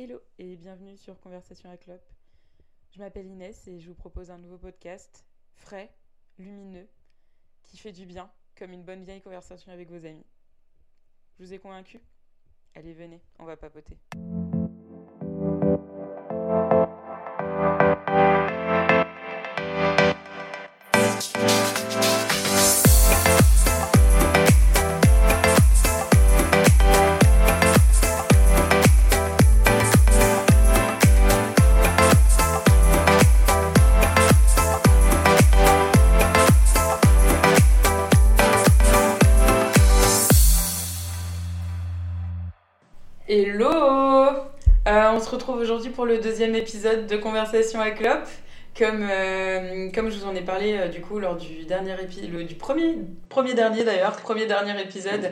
Hello et bienvenue sur Conversation à Clope. Je m'appelle Inès et je vous propose un nouveau podcast frais, lumineux, qui fait du bien, comme une bonne vieille conversation avec vos amis. Je vous ai convaincu? Allez, venez, on va papoter. Retrouve aujourd'hui pour le deuxième épisode de Conversation à Clope. Comme, euh, comme je vous en ai parlé euh, du coup lors du dernier épisode, du premier, premier dernier d'ailleurs, premier dernier épisode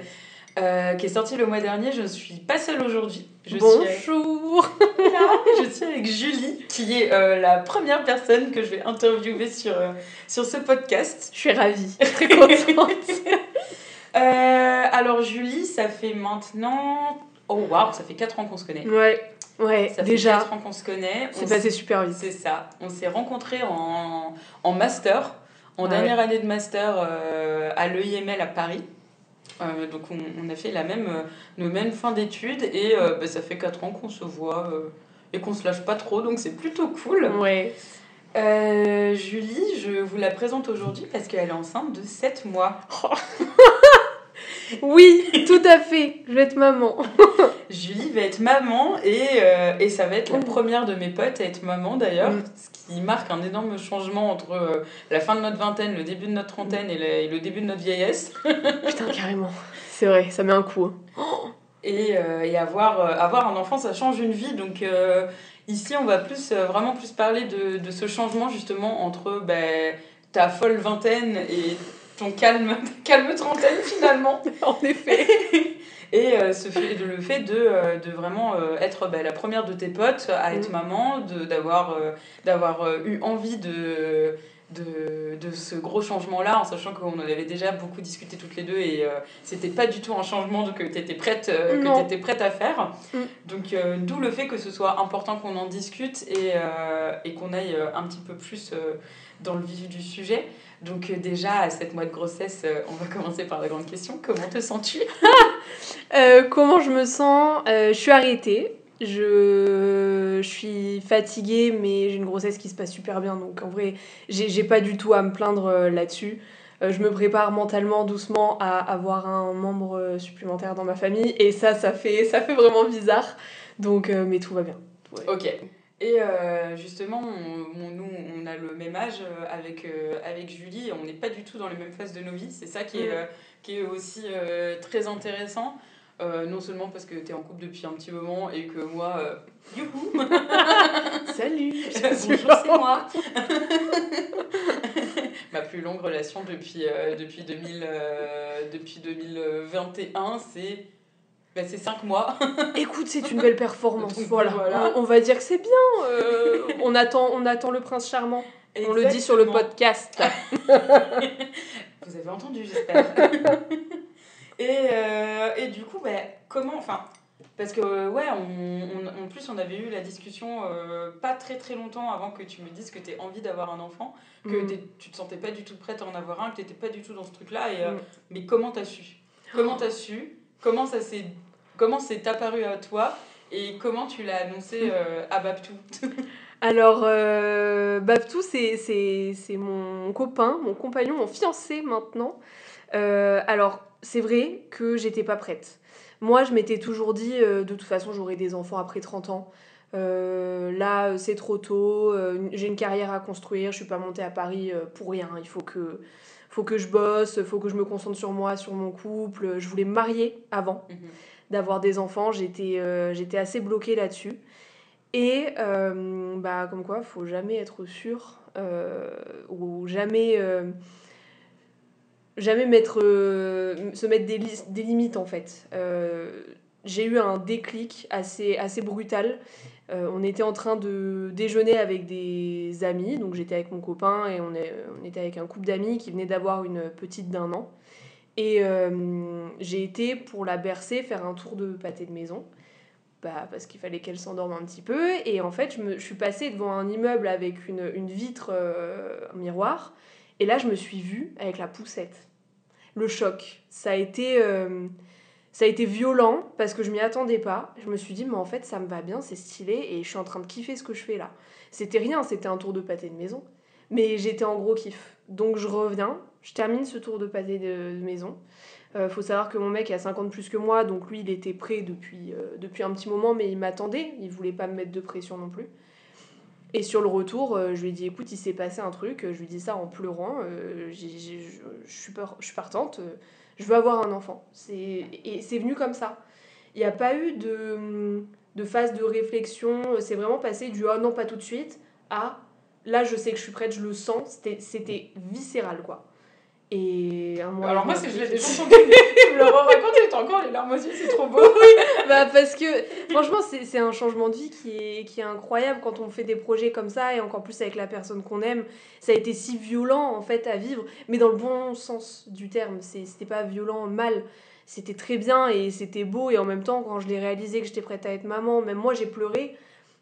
euh, qui est sorti le mois dernier, je ne suis pas seule aujourd'hui. Je suis avec- Bonjour je suis avec Julie, qui est la première personne que je vais interviewer sur, sur ce podcast. Je suis ravie, très contente. Alors Julie, ça fait maintenant... Oh waouh, ça fait 4 ans qu'on se connaît. ouais, ouais, Ça fait déjà, 4 ans qu'on se connaît. c'est passé super vite. C'est ça. On s'est rencontrés en, en master, en Ouais. dernière année de master euh, à l'EIML à Paris. Euh, donc on, on a fait la même, euh, nos mêmes fins d'études et euh, bah, ça fait 4 ans qu'on se voit et qu'on se lâche pas trop, donc c'est plutôt cool. Ouais. Julie, je vous la présente aujourd'hui parce qu'elle est enceinte de 7 mois. Oui, tout à fait, je vais être maman. Julie va être maman et, euh, et ça va être la première de mes potes à être maman d'ailleurs, Mm. ce qui marque un énorme changement entre euh, la fin de notre vingtaine, le début de notre trentaine et le, et le début de notre vieillesse. Putain, carrément. C'est vrai, ça met un coup. hein. Et, euh, et avoir, avoir un enfant, ça change une vie. Donc ici, on va plus, vraiment plus parler de, de ce changement justement entre ben, ta folle vingtaine et ton calme, calme trentaine finalement. En effet. Et euh, ce fait, de, le fait de, euh, de vraiment euh, être bah, la première de tes potes à être Mm. maman, d'avoir euh, d'avoir eu envie de, de, de ce gros changement-là, en sachant qu'on en avait déjà beaucoup discuté toutes les deux et c'était pas du tout un changement que tu étais, prête, que Non. t'étais prête à faire. Mm. Donc d'où le fait que ce soit important qu'on en discute et, et qu'on aille un petit peu plus dans le vif du sujet. Donc euh, déjà, à 7 mois de grossesse, euh, on va commencer par la grande question. Comment te sens-tu Euh, comment je me sens? Euh, Je suis arrêtée. Je... je suis fatiguée, mais j'ai une grossesse qui se passe super bien. Donc en vrai, j'ai pas du tout à me plaindre là-dessus. Euh, je me prépare mentalement, doucement, à avoir un membre supplémentaire dans ma famille. Et ça, ça fait, ça fait vraiment bizarre. Donc, mais tout va bien. Ouais. Ok. Et euh, justement, on- on- nous, on a le même âge euh, avec, euh, avec Julie. On n'est pas du tout dans les mêmes phases de nos vies. C'est ça qui est, euh, qui est aussi très intéressant. Non seulement parce que tu es en couple depuis un petit moment et que moi, youhou Salut Bonjour, c'est moi Ma plus longue relation depuis, depuis, 2000, euh, depuis 2021, c'est bah, c'est 5 mois. Écoute, c'est une belle performance. Donc, voilà. voilà. On, on va dire que c'est bien. euh, on, attend, on attend le prince charmant. On le dit sur le podcast. Vous avez entendu, j'espère. et, euh, et du coup, bah, comment, enfin, parce que ouais, on, on- en plus on avait eu la discussion euh, pas très très longtemps avant que tu me dises que tu as envie d'avoir un enfant, que Mm. tu te sentais pas du tout prête à en avoir un, que tu n'étais pas du tout dans ce truc-là. Et, Mm. mais comment t'as su? Comment t'as su? Comment ça s'est comment c'est apparu à toi et comment tu l'as annoncé euh, à Babtou? Alors, euh, Babtou, c'est, mon copain, mon compagnon, mon fiancé maintenant. Euh, alors, c'est vrai que j'étais pas prête. Moi, je m'étais toujours dit, de toute façon, j'aurai des enfants après 30 ans. Là, c'est trop tôt. j'ai une carrière à construire. Je suis pas montée à Paris pour rien. Il faut que, faut que je bosse. Il faut que je me concentre sur moi, sur mon couple. Je voulais me marier avant d'avoir des enfants. J'étais euh, j'étais assez bloquée là-dessus. Et euh, bah, comme quoi, faut jamais être sûr euh, ou jamais, jamais mettre, se mettre des, des limites en fait. J'ai eu un déclic assez, assez brutal. On était en train de déjeuner avec des amis, donc j'étais avec mon copain et on, est, on était avec un couple d'amis qui venait d'avoir une petite d'un an. Et euh, j'ai été pour la bercer faire un tour de pâté de maison bah, parce qu'il fallait qu'elle s'endorme un petit peu. Et en fait, je, me, suis passée devant un immeuble avec une, une vitre, euh, un miroir. Et là, je me suis vue avec la poussette. Le choc. Ça a été, euh, ça a été violent parce que je m'y attendais pas. Je me suis dit, mais en fait, ça me va bien, c'est stylé et je suis en train de kiffer ce que je fais là. C'était rien, c'était un tour de pâté de maison. Mais j'étais en gros kiff. Donc je reviens, je termine ce tour de pâté de, maison. Euh, faut savoir que mon mec a 50 plus que moi, donc lui il était prêt depuis, euh, depuis un petit moment, mais il m'attendait, il voulait pas me mettre de pression non plus. Et sur le retour, euh, je lui ai dit écoute, il s'est passé un truc, je lui ai dit ça en pleurant, euh, je suis partante, je veux avoir un enfant. Et c'est venu comme ça. Il n'y a pas eu de, de phase de réflexion, c'est vraiment passé du oh non, pas tout de suite à là je sais que je suis prête, je le sens, c'était viscéral quoi. Et un mois Alors moi, c'est je l'ai déjà entendu. tu me t'as encore les larmes aux yeux, c'est trop beau. bah parce que franchement c'est c'est un changement de vie qui est, qui est incroyable quand on fait des projets comme ça et encore plus avec la personne qu'on aime. Ça a été si violent en fait à vivre. Mais dans le bon sens du terme C'est- c'était pas violent mal. C'était très bien et c'était beau et en même temps quand je l'ai réalisé que j'étais prête à être maman même moi j'ai pleuré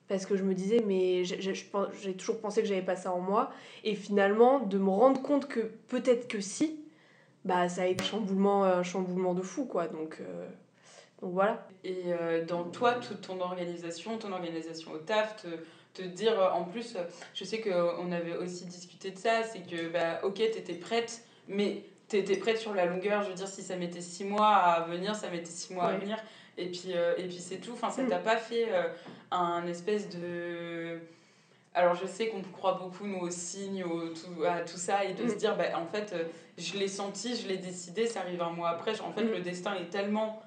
parce que je me disais mais j'ai- toujours pensé que j'avais pas ça en moi. Et finalement de me rendre compte que peut-être que si bah ça a été un chamboulement un chamboulement de fou quoi. Donc euh, donc voilà. Et euh, dans toi, toute ton organisation, ton organisation au taf, te, te dire, euh, en plus, euh, je sais qu'on avait aussi discuté de ça, c'est que, bah, ok, t'étais prête, mais t'étais prête sur la longueur, je veux dire, si ça mettait six mois à venir, ça mettait six mois à venir, et puis, euh, et puis c'est tout, enfin, ça Mm. t'a pas fait euh, un espèce de... Alors je sais qu'on croit beaucoup nous aux signes, au, tout, à tout ça, et de Mm. se dire, bah, en fait, euh, je l'ai senti, je l'ai décidé, ça arrive un mois après, en fait, Mm. le destin est tellement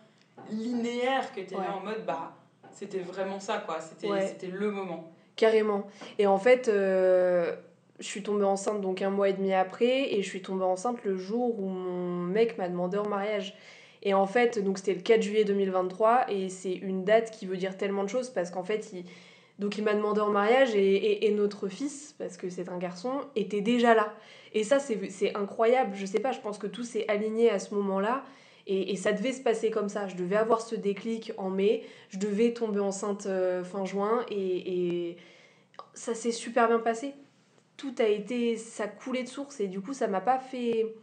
linéaire que tu es Ouais. là en mode bah c'était vraiment ça quoi c'était Ouais. le moment Carrément. Et en fait, euh, je suis tombée enceinte donc un mois et demi après, et je suis tombée enceinte le jour où mon mec m'a demandé en mariage. Et en fait, donc c'était le 4 juillet 2023, et c'est une date qui veut dire tellement de choses parce qu'en fait, il, m'a demandé en mariage et, notre fils, parce que c'est un garçon, était déjà là. Et ça, c'est incroyable. Je sais pas, je pense que tout s'est aligné à ce moment-là. Et, et ça devait se passer comme ça. Je devais avoir ce déclic en mai. Je devais tomber enceinte euh, fin juin. Et, et ça s'est super bien passé. Tout a été. Ça coulait de source. Et du coup, ça m'a pas fait.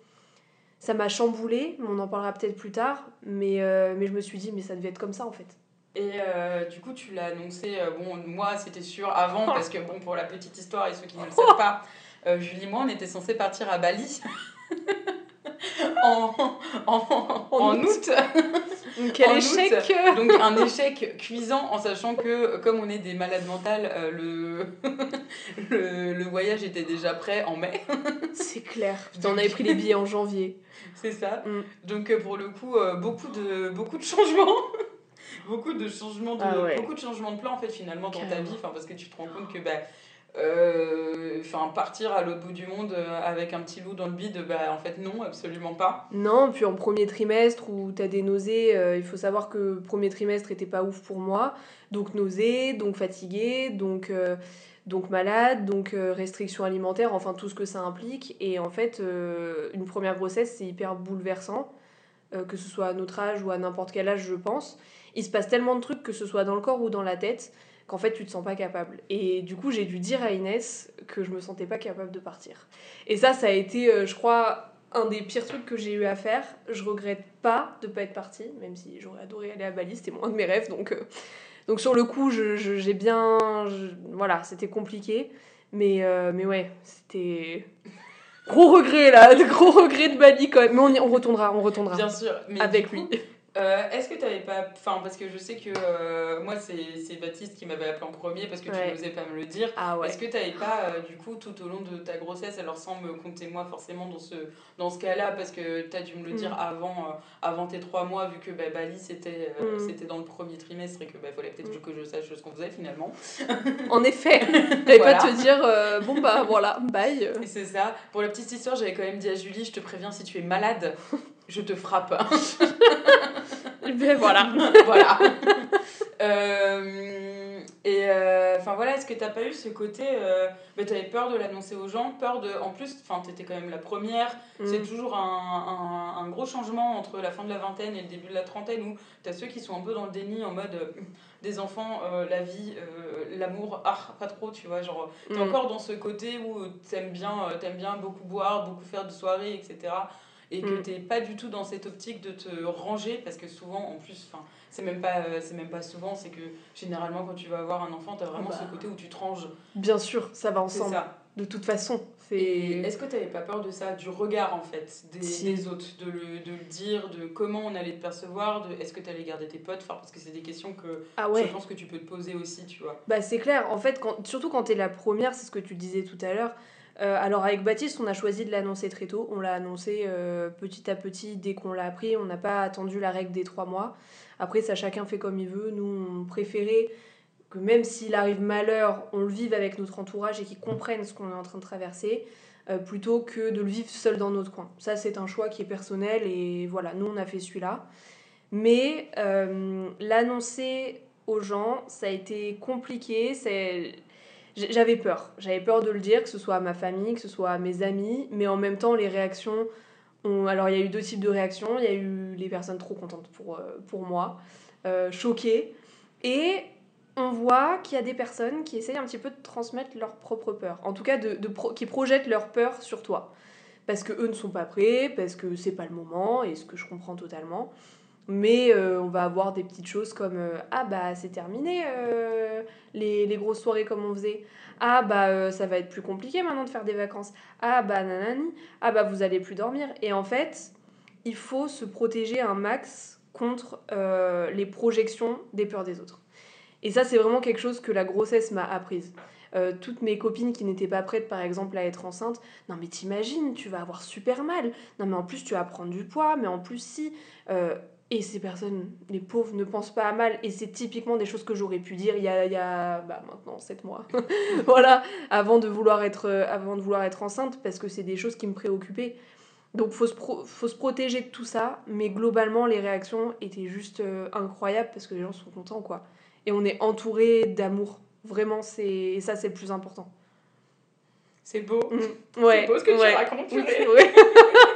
Ça m'a chamboulé. On en parlera peut-être plus tard. Mais, euh, mais je me suis dit, mais ça devait être comme ça en fait. et euh, du coup tu l'as annoncé euh, bon moi c'était sûr avant parce que bon pour la petite histoire et ceux qui ne le savent pas Julie et moi on était censés partir à Bali en, en, en août Quel En échec août, donc un échec cuisant en sachant que comme on est des malades mentales euh, le, le, le voyage était déjà prêt en mai C'est clair. Putain, on avait pris les billets en janvier. C'est ça. Mm. Donc euh, pour le coup, euh, beaucoup de beaucoup de changements. beaucoup de changements de Ah ouais. beaucoup de changements de plan en fait finalement dans ta vie, enfin parce que tu te rends compte que bah enfin partir à l'autre bout du monde euh, avec un petit loup dans le bide, bah en fait non, absolument pas. Non, puis en premier trimestre où t'as des nausées, euh, il faut savoir que premier trimestre était pas ouf pour moi. Donc nausées, donc fatiguée, donc, euh, donc malade, donc euh, restriction alimentaire, enfin tout ce que ça implique. Et en fait, euh, une première grossesse, c'est hyper bouleversant, euh, que ce soit à notre âge ou à n'importe quel âge, je pense. Il se passe tellement de trucs, que ce soit dans le corps ou dans la tête, qu'en fait tu te sens pas capable. Et du coup, j'ai dû dire à Inès que je me sentais pas capable de partir. Et ça, ça a été, euh, je crois, un des pires trucs que j'ai eu à faire. Je regrette pas de pas être partie, même si j'aurais adoré aller à Bali, c'était moins de mes rêves. Donc, euh, donc sur le coup, je- je- j'ai bien. je- voilà, c'était compliqué. Mais, euh, mais ouais, c'était. Gros regret là, de gros regret de Bali quand même. Mais on, y- on retournera, on retournera. Bien sûr. Mais avec coup, lui. Euh, Est-ce que tu n'avais pas. Enfin, parce que je sais que euh, moi, c'est Baptiste qui m'avait appelé en premier parce que Ouais. tu n'osais pas me le dire. Ah ouais. Est-ce que tu n'avais pas, euh, du coup, tout au long de ta grossesse, alors sans me compter moi forcément dans ce, dans ce cas-là, parce que tu as dû me le Mm. dire avant, euh, avant tes trois mois, vu que bah, Bali c'était Mm. c'était dans le premier trimestre et que bah, fallait peut-être Mm. que je sache ce qu'on faisait finalement. En effet, j'allais Voilà. pas te dire, bon bah voilà, bye. C'est ça. Pour la petite histoire, j'avais quand même dit à Julie, je te préviens, si tu es malade, je te frappe. Ben voilà. voilà. Euh, et, euh, Enfin voilà, est-ce que t'as pas eu ce côté. Euh, bah, t'avais peur de l'annoncer aux gens, peur de. En plus, enfin, t'étais quand même la première. Mm. C'est toujours un, un, un gros changement entre la fin de la vingtaine et le début de la trentaine où t'as ceux qui sont un peu dans le déni en mode euh, des enfants, la vie, l'amour, ah, pas trop, tu vois. Genre, t'es Mm. encore dans ce côté où t'aimes bien, t'aimes bien beaucoup boire, beaucoup faire de soirées, etc. Et que Mm. t'es pas du tout dans cette optique de te ranger parce que souvent, en plus, enfin, c'est même pas, euh, c'est même pas souvent, c'est que généralement quand tu vas avoir un enfant, t'as vraiment Bah. ce côté où tu te ranges. Bien sûr, ça va ensemble. ça. De toute façon, c'est. est-ce que t'avais pas peur de ça, du regard en fait, des, Si. des autres, de le, de le dire, de comment on allait te percevoir, de est-ce que t'allais garder tes potes, enfin, parce que c'est des questions que Ah ouais. je pense que tu peux te poser aussi, tu vois. Bah c'est clair, en fait, quand, surtout quand t'es la première, c'est ce que tu disais tout à l'heure. Euh, alors avec Baptiste, on a choisi de l'annoncer très tôt. On l'a annoncé euh, petit à petit dès qu'on l'a appris. On n'a pas attendu la règle des trois mois. Après, ça chacun fait comme il veut. Nous, on préférait que même s'il arrive malheur, on le vive avec notre entourage et qu'ils comprennent ce qu'on est en train de traverser, euh, plutôt que de le vivre seul dans notre coin. Ça, c'est un choix qui est personnel et voilà, nous, on a fait celui-là. Mais l'annoncer aux gens, ça a été compliqué. J'avais peur. J'avais peur de le dire, que ce soit à ma famille, que ce soit à mes amis, mais en même temps, les réactions. Ont... Alors, il y a eu deux types de réactions. Il y a eu les personnes trop contentes pour, euh, pour moi, euh, choquées. Et on voit qu'il y a des personnes qui essayent un petit peu de transmettre leur propre peur. En tout cas, de, qui projettent leur peur sur toi. Parce que eux ne sont pas prêts, parce que c'est pas le moment, et ce que je comprends totalement. Mais euh, on va avoir des petites choses comme euh, Ah bah c'est terminé euh, les, les grosses soirées comme on faisait. Ah bah ça va être plus compliqué maintenant de faire des vacances. Ah bah nanani. Ah bah vous allez plus dormir. Et en fait, il faut se protéger un max contre les projections des peurs des autres. Et ça c'est vraiment quelque chose que la grossesse m'a apprise. Toutes mes copines qui n'étaient pas prêtes par exemple à être enceinte, non mais t'imagines, tu vas avoir super mal. Non mais en plus tu vas prendre du poids, mais en plus si... et ces personnes, les pauvres, ne pensent pas à mal. Et c'est typiquement des choses que j'aurais pu dire il y a, il y a bah, maintenant 7 mois. voilà, avant de, vouloir être, avant de vouloir être enceinte, parce que c'est des choses qui me préoccupaient. Donc faut se, pro- faut se protéger de tout ça. Mais globalement, les réactions étaient juste euh, incroyables parce que les gens sont contents, quoi. Et on est entouré d'amour. Vraiment, c'est et ça, c'est le plus important. C'est beau. Mm. Ouais, c'est beau ce que ouais. tu racontes, Oui, purée.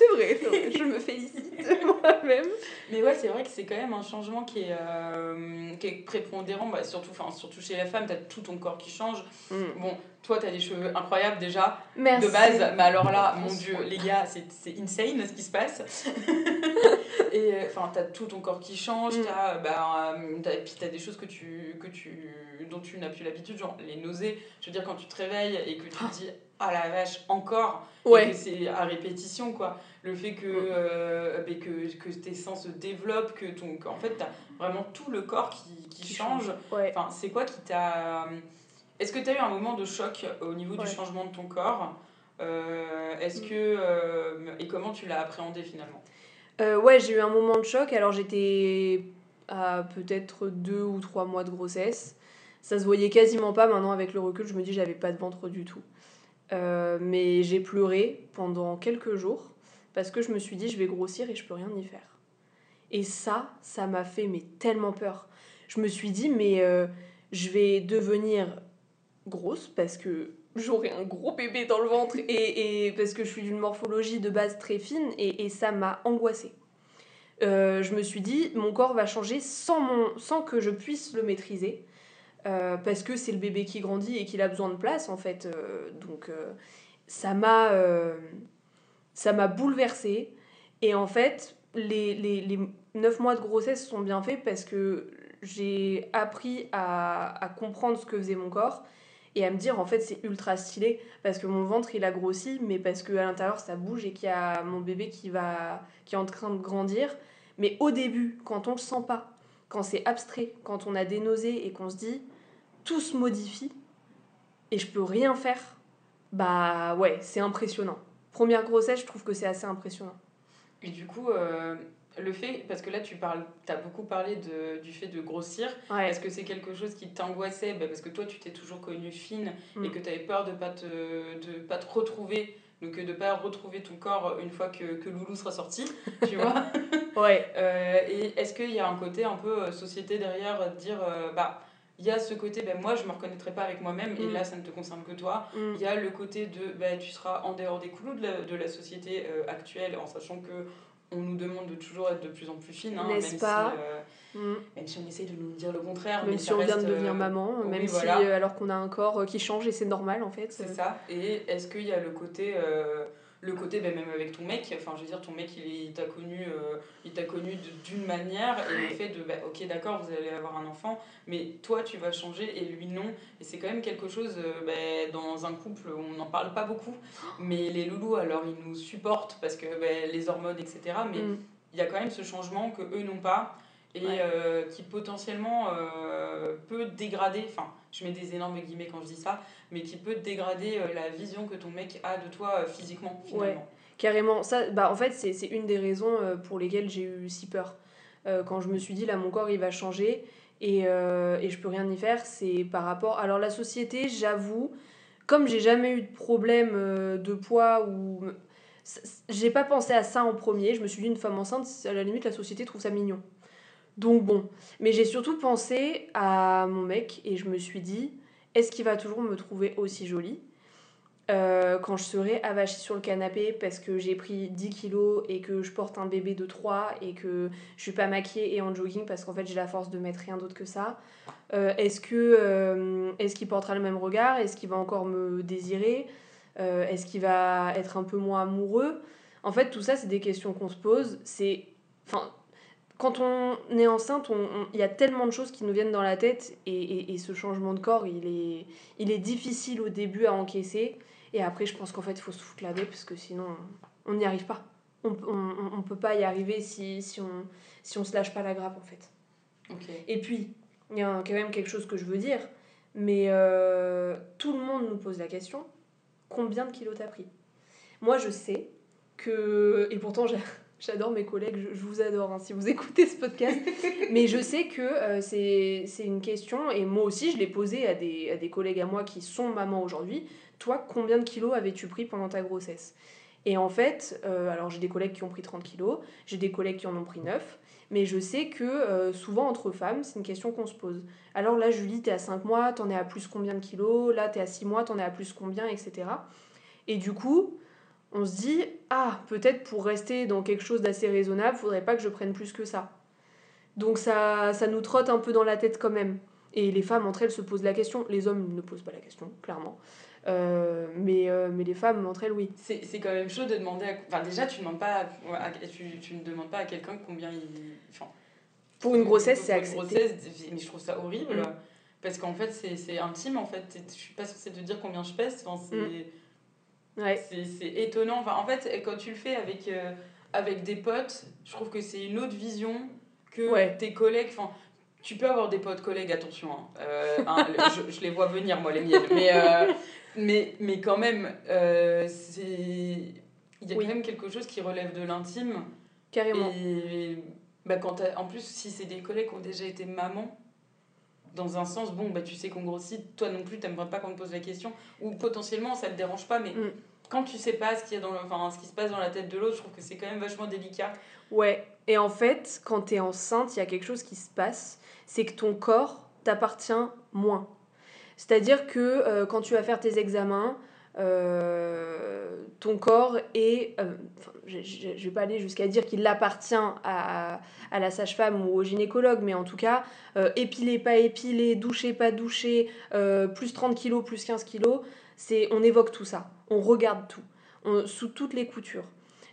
c'est vrai. Je me félicite moi-même. Mais ouais, c'est vrai que c'est quand même un changement qui est, euh, qui est prépondérant, bah, surtout, surtout chez la femme, t'as tout ton corps qui change. Bon, toi, t'as des cheveux incroyables déjà, Merci. de base, mais alors là, mon dieu, les gars, c'est insane ce qui se passe. et euh, enfin, t'as tout ton corps qui change, Mm. t'as, bah, euh, puis t'as des choses que tu, que tu, dont tu n'as plus l'habitude, genre les nausées. Je veux dire, quand tu te réveilles et que tu te dis, ah la vache, encore, Ouais. c'est à répétition, quoi. Le fait que, euh, ben, que, que tes sens se développent, que ton, qu'en fait, t'as vraiment tout le corps qui, qui, Qui change. Ouais. Enfin, c'est quoi qui t'a. Est-ce que tu as eu un moment de choc au niveau Ouais. du changement de ton corps Euh, Est-ce Mm. que. euh, et comment tu l'as appréhendé finalement? Euh, ouais, j'ai eu un moment de choc. Alors j'étais à peut-être deux ou trois mois de grossesse. Ça se voyait quasiment pas maintenant avec le recul. Je me dis j'avais pas de ventre du tout. Euh, mais j'ai pleuré pendant quelques jours parce que je me suis dit je vais grossir et je peux rien y faire. Et ça, ça m'a fait mais tellement peur. Je me suis dit mais euh, je vais devenir grosse parce que j'aurai un gros bébé dans le ventre et, et parce que je suis d'une morphologie de base très fine et, et ça m'a angoissée. Euh, je me suis dit, mon corps va changer sans, mon, sans que je puisse le maîtriser. Euh, parce que c'est le bébé qui grandit et qu'il a besoin de place en fait. Euh, donc euh, ça m'a ça m'a bouleversée. Et en fait, les, les, les 9 mois de grossesse sont bien faits parce que j'ai appris à, à comprendre ce que faisait mon corps et à me dire en fait c'est ultra stylé parce que mon ventre il a grossi mais parce que à l'intérieur ça bouge et qu'il y a mon bébé qui va qui est en train de grandir mais au début quand on le sent pas quand c'est abstrait quand on a des nausées et qu'on se dit tout se modifie et je peux rien faire bah ouais c'est impressionnant première grossesse je trouve que c'est assez impressionnant Et du coup, euh, le fait. Parce que là, tu parles, as beaucoup parlé de, du fait de grossir. ouais Est-ce que c'est quelque chose qui t'angoissait? Bah, Parce que toi, tu t'es toujours connue fine et Mm. que tu avais peur de pas te, de pas te retrouver. Donc, de pas retrouver ton corps une fois que, que Loulou sera sorti, tu vois? Ouais Euh, et est-ce qu'il y a un côté un peu euh, société derrière, euh, de dire, euh, bah, il y a ce côté, ben, moi je me reconnaîtrai pas avec moi-même, et Mm. là ça ne te concerne que toi. Mm. Il y a le côté de, ben, tu seras en dehors des clous de la, de la société euh, actuelle, en sachant que on nous demande de toujours être de plus en plus fine, hein, N'est-ce même, pas si, euh, Mm. même si on essaye de nous dire le contraire. Même mais si on vient de reste, devenir euh, maman, même si alors qu'on a un corps qui change et c'est normal en fait. C'est ça. Et est-ce qu'il y a le côté, le côté ben, même avec ton mec, enfin je veux dire, ton mec il, t'a connu, euh, il t'a connu de- d'une manière et le fait de, ben, ok d'accord, vous allez avoir un enfant, mais toi tu vas changer et lui non. Et c'est quand même quelque chose, euh, ben, dans un couple, on n'en parle pas beaucoup, mais les loulous alors ils nous supportent parce que ben, les hormones, etc. Mais mm. il y a quand même ce changement que eux n'ont pas et Ouais. euh, qui potentiellement euh, peut dégrader, enfin je mets des énormes guillemets quand je dis ça, mais qui peut dégrader euh, la vision que ton mec a de toi physiquement finalement. Carrément, ça, bah, en fait, c'est une des raisons pour lesquelles j'ai eu si peur. Quand je me suis dit, là, mon corps, il va changer et, et je peux rien y faire, c'est par rapport. Alors, la société, j'avoue, comme j'ai jamais eu de problème de poids ou. J'ai pas pensé à ça en premier, je me suis dit, une femme enceinte, à la limite, la société trouve ça mignon. Donc, bon. Mais j'ai surtout pensé à mon mec et je me suis dit, est-ce qu'il va toujours me trouver aussi jolie euh, quand je serai avachie sur le canapé parce que j'ai pris 10 kilos et que je porte un bébé de 3 et que je suis pas maquillée et en jogging parce qu'en fait j'ai la force de mettre rien d'autre que ça. Euh, est-ce que euh, est-ce qu'il portera le même regard Est-ce qu'il va encore me désirer Est-ce qu'il va être un peu moins amoureux? En fait, tout ça, c'est des questions qu'on se pose. C'est, enfin, quand on est enceinte, il y a tellement de choses qui nous viennent dans la tête et, et- et ce changement de corps, il est, il est difficile au début à encaisser. Et après, je pense qu'en fait, il faut se foutre la paix parce que sinon, on n'y arrive pas. On, on peut pas y arriver si, si, on, si on se lâche pas la grappe, en fait. Et puis, il y a quand même quelque chose que je veux dire, mais euh, tout le monde nous pose la question combien de kilos t'as pris? Moi, je sais que. Et pourtant, j'a- j'adore mes collègues, je, vous adore hein, si vous écoutez ce podcast, mais je sais que euh, c'est c'est une question, et moi aussi, je l'ai posée à des, à des collègues à moi qui sont mamans aujourd'hui. Toi, combien de kilos avais-tu pris pendant ta grossesse? Et en fait, euh, alors j'ai des collègues qui ont pris 30 kilos, j'ai des collègues qui en ont pris 9, mais je sais que euh, souvent entre femmes, c'est une question qu'on se pose. Alors là, Julie, t'es à 5 mois, t'en es à plus combien de kilos? Là, t'es à 6 mois, t'en es à plus combien, etc. Et du coup, on se dit, ah, peut-être pour rester dans quelque chose d'assez raisonnable, faudrait pas que je prenne plus que ça. Donc ça, ça nous trotte un peu dans la tête quand même. Et les femmes, entre elles, se posent la question. Les hommes ne posent pas la question, clairement. Euh, mais, euh, mais les femmes, entre elles, oui. C'est c'est quand même chaud de demander à... Enfin déjà tu demandes pas à- à- tu, tu ne demandes pas à quelqu'un combien il... Enfin, Pour une grossesse, pour c'est une accepté. grossesse, mais je trouve ça horrible. Mm. Parce qu'en fait c'est c'est intime en fait. Je suis pas censée te dire combien je pèse. Enfin, c'est... Mm. Ouais. C'est étonnant. Enfin, en fait, quand tu le fais avec, euh, avec des potes, je trouve que c'est une autre vision que Ouais. tes collègues. Enfin, tu peux avoir des potes collègues, attention. hein. Euh, hein, je, je les vois venir, moi, les miennes. Mais, euh, mais, mais quand même, c'est. Il y a Oui. quand même quelque chose qui relève de l'intime. Carrément. Et bah, quand en plus, si c'est des collègues qui ont déjà été mamans, dans un sens, bon, bah, tu sais qu'on grossit, toi non plus, t'aimerais pas qu'on te pose la question, ou potentiellement ça te dérange pas, mais Mm. quand tu sais pas ce, qu'il y a dans le, enfin, ce qui se passe dans la tête de l'autre, je trouve que c'est quand même vachement délicat. Ouais, et en fait, quand t'es enceinte, il y a quelque chose qui se passe, c'est que ton corps t'appartient moins. C'est-à-dire que euh, quand tu vas faire tes examens, euh, ton corps est... euh, enfin, je, je vais pas aller jusqu'à dire qu'il appartient à, la sage-femme ou au gynécologue, mais en tout cas, euh, épilé, pas épilé, douché, pas douché, euh, plus 30 kilos, plus 15 kilos, on évoque tout ça, on regarde tout, sous toutes les coutures.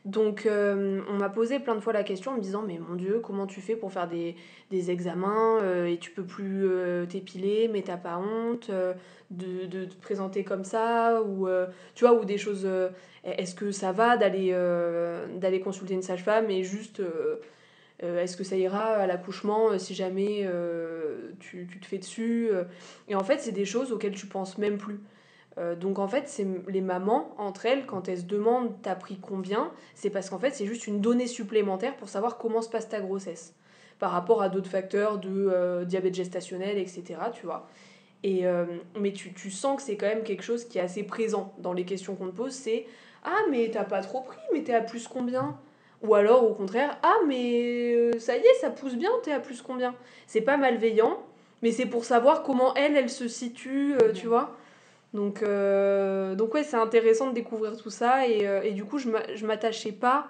Donc, euh, on m'a posé plein de fois la question en me disant Mais mon Dieu, comment tu fais pour faire des, examens euh, et tu peux plus euh, t'épiler, mais t'as pas honte de, te présenter comme ça Ou, tu vois, ou des choses. Est-ce que ça va d'aller consulter une sage-femme et juste. Est-ce que ça ira à l'accouchement si jamais tu, tu te fais dessus. Et en fait, c'est des choses auxquelles tu penses même plus. Euh, donc en fait, c'est les mamans, entre elles, quand elles se demandent t'as pris combien, c'est parce qu'en fait, c'est juste une donnée supplémentaire pour savoir comment se passe ta grossesse. Par rapport à d'autres facteurs de euh, diabète gestationnel, etc. Tu vois. Et, euh, mais tu, tu sens que c'est quand même quelque chose qui est assez présent dans les questions qu'on te pose. C'est Ah, mais t'as pas trop pris, mais t'es à plus combien? Ou alors au contraire Ah, mais ça y est, ça pousse bien, t'es à plus combien? C'est pas malveillant, Mais c'est pour savoir comment elle, elle se situe, euh, tu vois. Donc, euh, donc ouais, c'est intéressant de découvrir tout ça. Et, euh, et du coup, je m'a- je m'attachais pas.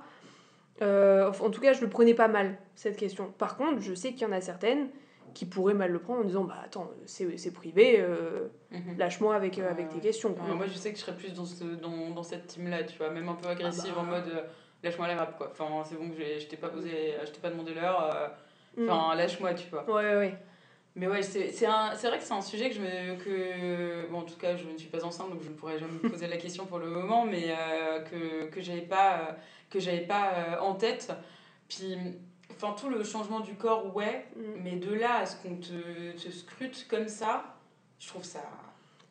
euh, en tout cas, je le prenais pas mal, cette question. Par contre, je sais qu'il y en a certaines qui pourraient mal le prendre en disant Bah attends, c'est privé, euh, Mhm. lâche-moi avec, avec tes questions. Moi, je sais que je serais plus dans, ce, dans, dans cette team-là, tu vois, même un peu agressive bah. en mode euh, lâche-moi la rap, quoi. Enfin, c'est bon je t'ai pas posé, je t'ai pas demandé l'heure, Mm. enfin, lâche-moi, tu vois. Ouais, ouais. Mais ouais, c'est vrai que c'est un sujet que je me. Que, bon, en tout cas, je ne suis pas enceinte, donc je ne pourrais jamais me poser la question pour le moment, mais euh, que, que j'avais pas, euh, que pas euh, en tête. Puis, enfin, tout le changement du corps, ouais, Mm. mais de là à ce qu'on te, te scrute comme ça, je trouve ça.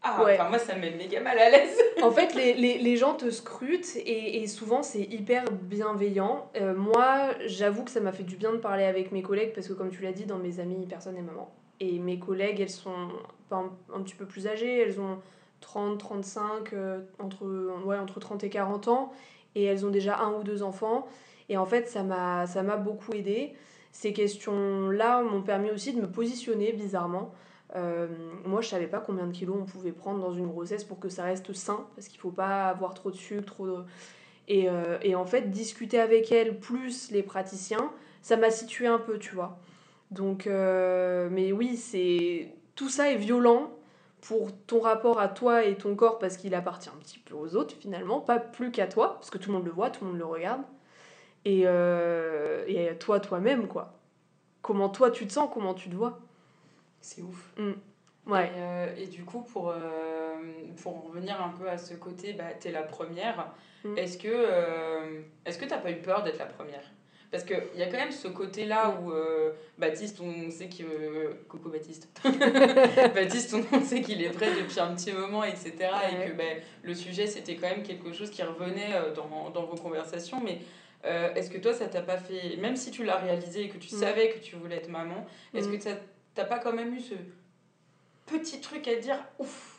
Ah, Ouais. enfin, moi, ça me met méga mal à l'aise. En fait, les, les, les gens te scrutent et, et souvent c'est hyper bienveillant. Euh, moi, j'avoue que ça m'a fait du bien de parler avec mes collègues parce que, comme tu l'as dit, dans mes amis, personne n'est maman. Et mes collègues, elles sont un, petit peu plus âgées, elles ont 30, 35, euh, entre, ouais, entre 30 et 40 ans, et elles ont déjà un ou deux enfants. Et en fait, ça m'a beaucoup aidé. Ces questions-là m'ont permis aussi de me positionner bizarrement. Euh, moi, je savais pas combien de kilos on pouvait prendre dans une grossesse pour que ça reste sain, parce qu'il faut pas avoir trop de sucre, trop de... Et, euh, et en fait, discuter avec elle, plus les praticiens, ça m'a situé un peu, tu vois. Donc, euh, mais oui, c'est tout ça est violent pour ton rapport à toi et ton corps, parce qu'il appartient un petit peu aux autres, finalement, pas plus qu'à toi, parce que tout le monde le voit, tout le monde le regarde. Et, euh, et à toi, toi-même, quoi. Comment toi, tu te sens, comment tu te vois. C'est ouf. Ouais. Et, euh, et du coup, pour, euh, pour en revenir un peu à ce côté, bah, t'es la première. Mm. Est-ce que est-ce que t'as pas eu peur d'être la première? Parce qu'il y a quand même ce côté-là où euh, Baptiste, on sait que. Coucou Baptiste. Baptiste, on sait qu'il est prêt depuis un petit moment, etc. Et que bah, le sujet, c'était quand même quelque chose qui revenait euh, dans, dans vos conversations. Mais euh, est-ce que toi, ça t'a pas fait. Même si tu l'as réalisé et que tu Mm. savais que tu voulais être maman, est-ce Mm. que ça t'as pas quand même eu ce petit truc à dire ouf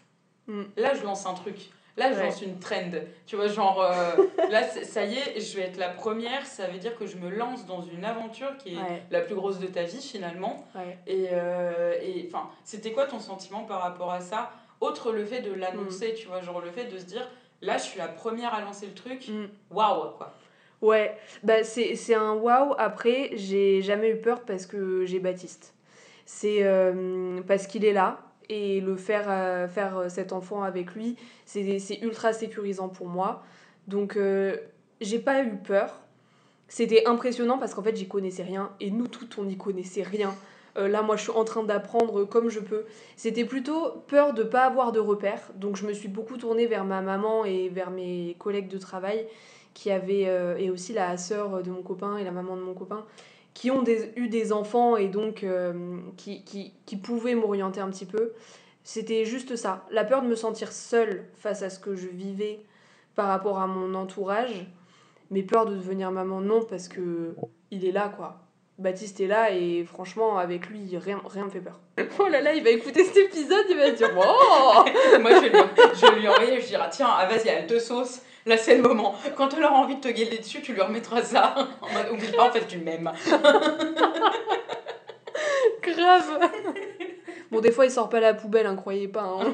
Mm. là je lance un truc? Là je Ouais. lance une trend tu vois genre euh, là ça y est je vais être la première ça veut dire que je me lance dans une aventure qui est Ouais. la plus grosse de ta vie finalement Ouais. et euh, et, enfin c'était quoi ton sentiment par rapport à ça? Autre le fait de l'annoncer tu vois genre le fait de se dire là je suis la première à lancer le truc Mm. waouh quoi Ouais, bah c'est c'est un waouh. Après, j'ai jamais eu peur parce que j'ai Baptiste. C'est euh, parce qu'il est là et le faire, euh, faire euh, cet enfant avec lui, c'est ultra sécurisant pour moi. Donc, euh, j'ai pas eu peur. C'était impressionnant parce qu'en fait, j'y connaissais rien et nous toutes, on n'y connaissait rien. Euh, là, moi, je suis en train d'apprendre comme je peux. C'était plutôt peur de pas avoir de repères. Donc, je me suis beaucoup tournée vers ma maman et vers mes collègues de travail qui avaient, et aussi la sœur de mon copain et la maman de mon copain, qui ont des- eu des enfants et donc euh, qui, qui, qui pouvaient m'orienter un petit peu. C'était juste ça. La peur de me sentir seule face à ce que je vivais par rapport à mon entourage. Mais peur de devenir maman, non, parce que il est là, quoi. Baptiste est là et franchement, avec lui, rien rien me fait peur. Oh là là, il va écouter cet épisode, il va se dire Oh moi je vais, lui, je vais lui envoyer je dirai tiens ah, vas-y elle te sauce là c'est le moment quand elle aura envie de te gueuler dessus tu lui remettras ça oublie pas en fait tu m'aimes Grave Bon, des fois, il sort pas la poubelle, hein, croyez pas. hein.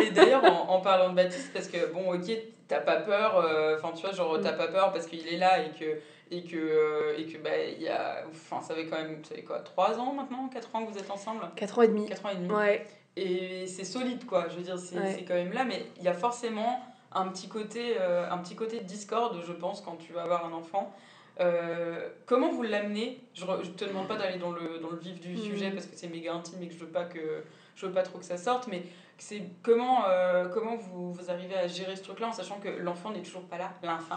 Et d'ailleurs, en, en parlant de Baptiste, parce que bon, ok, t'as pas peur, euh, enfin, tu vois, genre, t'as pas peur parce qu'il est là et que, et que, euh, et que, bah, il y a, enfin, ça fait quand même, ça fait quoi, 3 ans maintenant, 4 ans que vous êtes ensemble? 4 ans et demi. 4 ans et demi. Ouais, Et c'est solide, quoi, je veux dire, c'est Ouais. c'est quand même là, mais il y a forcément un petit côté, euh, un petit côté de discorde, je pense, quand tu vas avoir un enfant. Euh, comment vous l'amenez? Je, je te demande pas d'aller dans le, dans le vif du Mhm. sujet parce que c'est méga intime et que je veux pas que je veux pas trop que ça sorte mais c'est comment euh, comment vous, vous arrivez à gérer ce truc là en sachant que l'enfant n'est toujours pas là l'enfant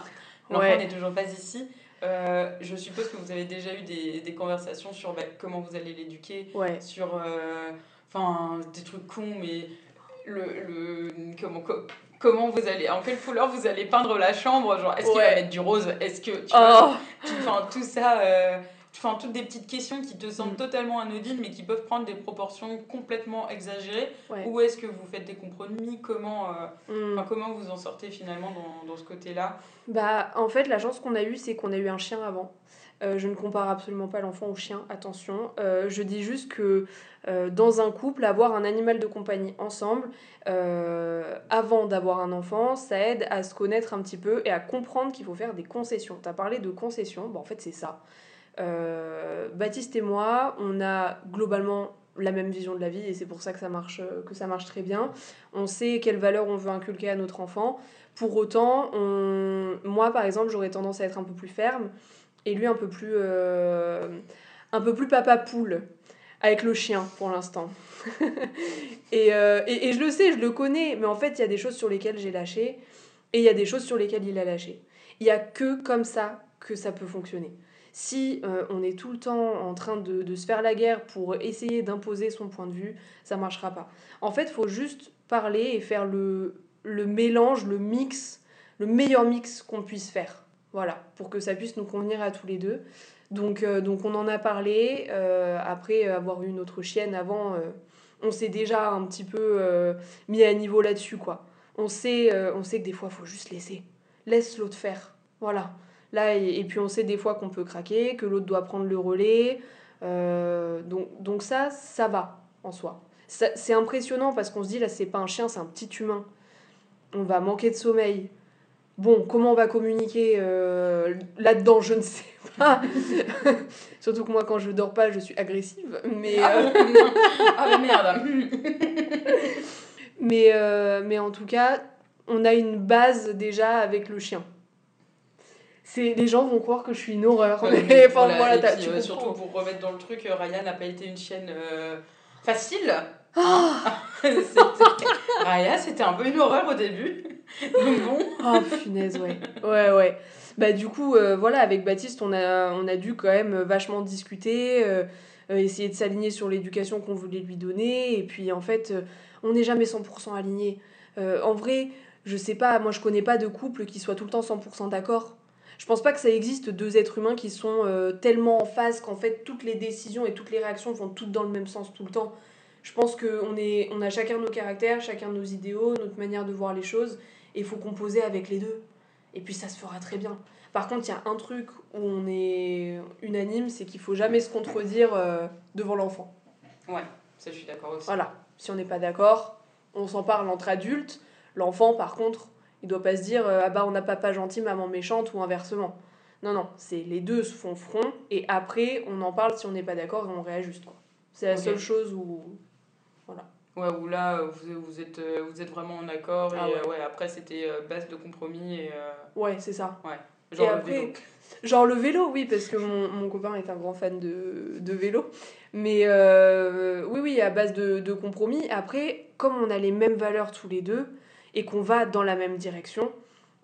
l'enfant Ouais. n'est toujours pas ici Euh, je suppose que vous avez déjà eu des, des conversations sur bah, comment vous allez l'éduquer ouais. sur enfin des trucs cons mais le, le comment co- comment vous allez en quelle couleur vous allez peindre la chambre genre est-ce qu'il va Ouais. mettre du rose est-ce que tu vois, Oh tout, enfin, tout ça, euh, enfin, toutes des petites questions qui te semblent Mm. totalement anodines mais qui peuvent prendre des proportions complètement exagérées. Ouais. Où est-ce que vous faites des compromis? Comment, euh, enfin, comment vous en sortez finalement dans, dans ce côté-là? Bah, en fait, la chance qu'on a eue, c'est qu'on a eu un chien avant. Euh, je ne compare absolument pas l'enfant au chien, attention. Euh, je dis juste que euh, dans un couple, avoir un animal de compagnie ensemble, avant d'avoir un enfant, ça aide à se connaître un petit peu et à comprendre qu'il faut faire des concessions. Tu as parlé de concessions, bon, en fait c'est ça. Baptiste et moi, on a globalement la même vision de la vie et c'est pour ça que ça marche que ça marche très bien. On sait quelles valeurs on veut inculquer à notre enfant. Pour autant, on... moi par exemple, j'aurais tendance à être un peu plus ferme et lui un peu plus euh, un peu plus papa poule avec le chien pour l'instant. Euh, et, et, je le sais, je le connais, mais en fait, il y a des choses sur lesquelles j'ai lâché et il y a des choses sur lesquelles il a lâché. Il y a que comme ça que ça peut fonctionner. Si euh, on est tout le temps en train de, de se faire la guerre pour essayer d'imposer son point de vue, ça marchera pas. En fait, il faut juste parler et faire le, le mélange, le mix, le meilleur mix qu'on puisse faire. Voilà, pour que ça puisse nous convenir à tous les deux. Donc, euh, donc on en a parlé. Euh, après avoir eu une autre chienne avant, euh, on s'est déjà un petit peu mis à niveau là-dessus. quoi. On sait, on sait que des fois, il faut juste laisser. Laisse l'autre faire. Voilà. Là, et, puis on sait des fois qu'on peut craquer, que l'autre doit prendre le relais. donc, donc ça, ça va en soi. C'est impressionnant parce qu'on se dit là, c'est pas un chien, c'est un petit humain. On va manquer de sommeil Bon, comment on va communiquer euh, là-dedans, je ne sais pas. Surtout que moi, quand je dors pas, je suis agressive. Mais, ah, euh, ah merde mais, euh, mais en tout cas, on a une base déjà avec le chien. C'est, les gens vont croire que je suis une horreur. mais, surtout pour remettre dans le truc, Ryan n'a pas été une chienne facile. Ah Raya, c'était un peu une horreur au début. Donc bon. Oh punaise, ouais. Ouais, ouais. Bah du coup, euh, voilà, avec Baptiste, on a, on a dû quand même vachement discuter, euh, euh, essayer de s'aligner sur l'éducation qu'on voulait lui donner. Et puis en fait, on n'est jamais 100% aligné. en vrai, je sais pas, moi je connais pas de couple qui soit tout le temps 100% d'accord. Je pense pas que ça existe deux êtres humains qui sont tellement en phase qu'en fait toutes les décisions et toutes les réactions vont toutes dans le même sens tout le temps. Je pense qu'on on a chacun nos caractères, chacun nos idéaux, notre manière de voir les choses, et il faut composer avec les deux. Et puis ça se fera très bien. Par contre, il y a un truc où on est unanime, c'est qu'il faut jamais se contredire euh, devant l'enfant. Ouais, ça je suis d'accord aussi. Voilà, si on n'est pas d'accord, on s'en parle entre adultes. L'enfant, par contre, il doit pas se dire euh, ah bah on a papa gentil, maman méchante ou inversement. Non, non, c'est les deux se font front et après on en parle si on n'est pas d'accord et on réajuste. C'est la seule chose où voilà. Ouais, où là, vous, vous, êtes, euh, vous êtes vraiment en accord. Ah et euh, ouais. après, c'était euh, base de compromis. Et, Ouais, c'est ça. Ouais. Genre le vélo. Genre le vélo, oui, parce que mon, mon copain est un grand fan de, de vélo. Mais oui, oui, à base de, de compromis. Après, comme on a les mêmes valeurs tous les deux et qu'on va dans la même direction,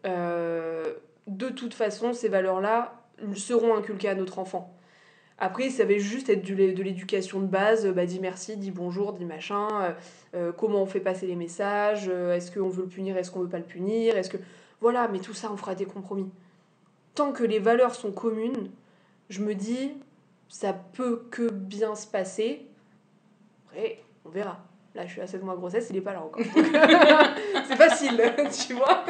de toute façon, ces valeurs-là seront inculquées à notre enfant. Après, ça va juste être de l'éducation de base, bah, dis merci, dis bonjour, dis machin, euh, euh, comment on fait passer les messages, euh, est-ce qu'on veut le punir, est-ce qu'on veut pas le punir, est-ce que... Voilà, mais tout ça, on fera des compromis. Tant que les valeurs sont communes, je me dis, ça peut que bien se passer. Après, on verra. Là, je suis à 7 mois de grossesse, il est pas là encore. c'est facile, tu vois.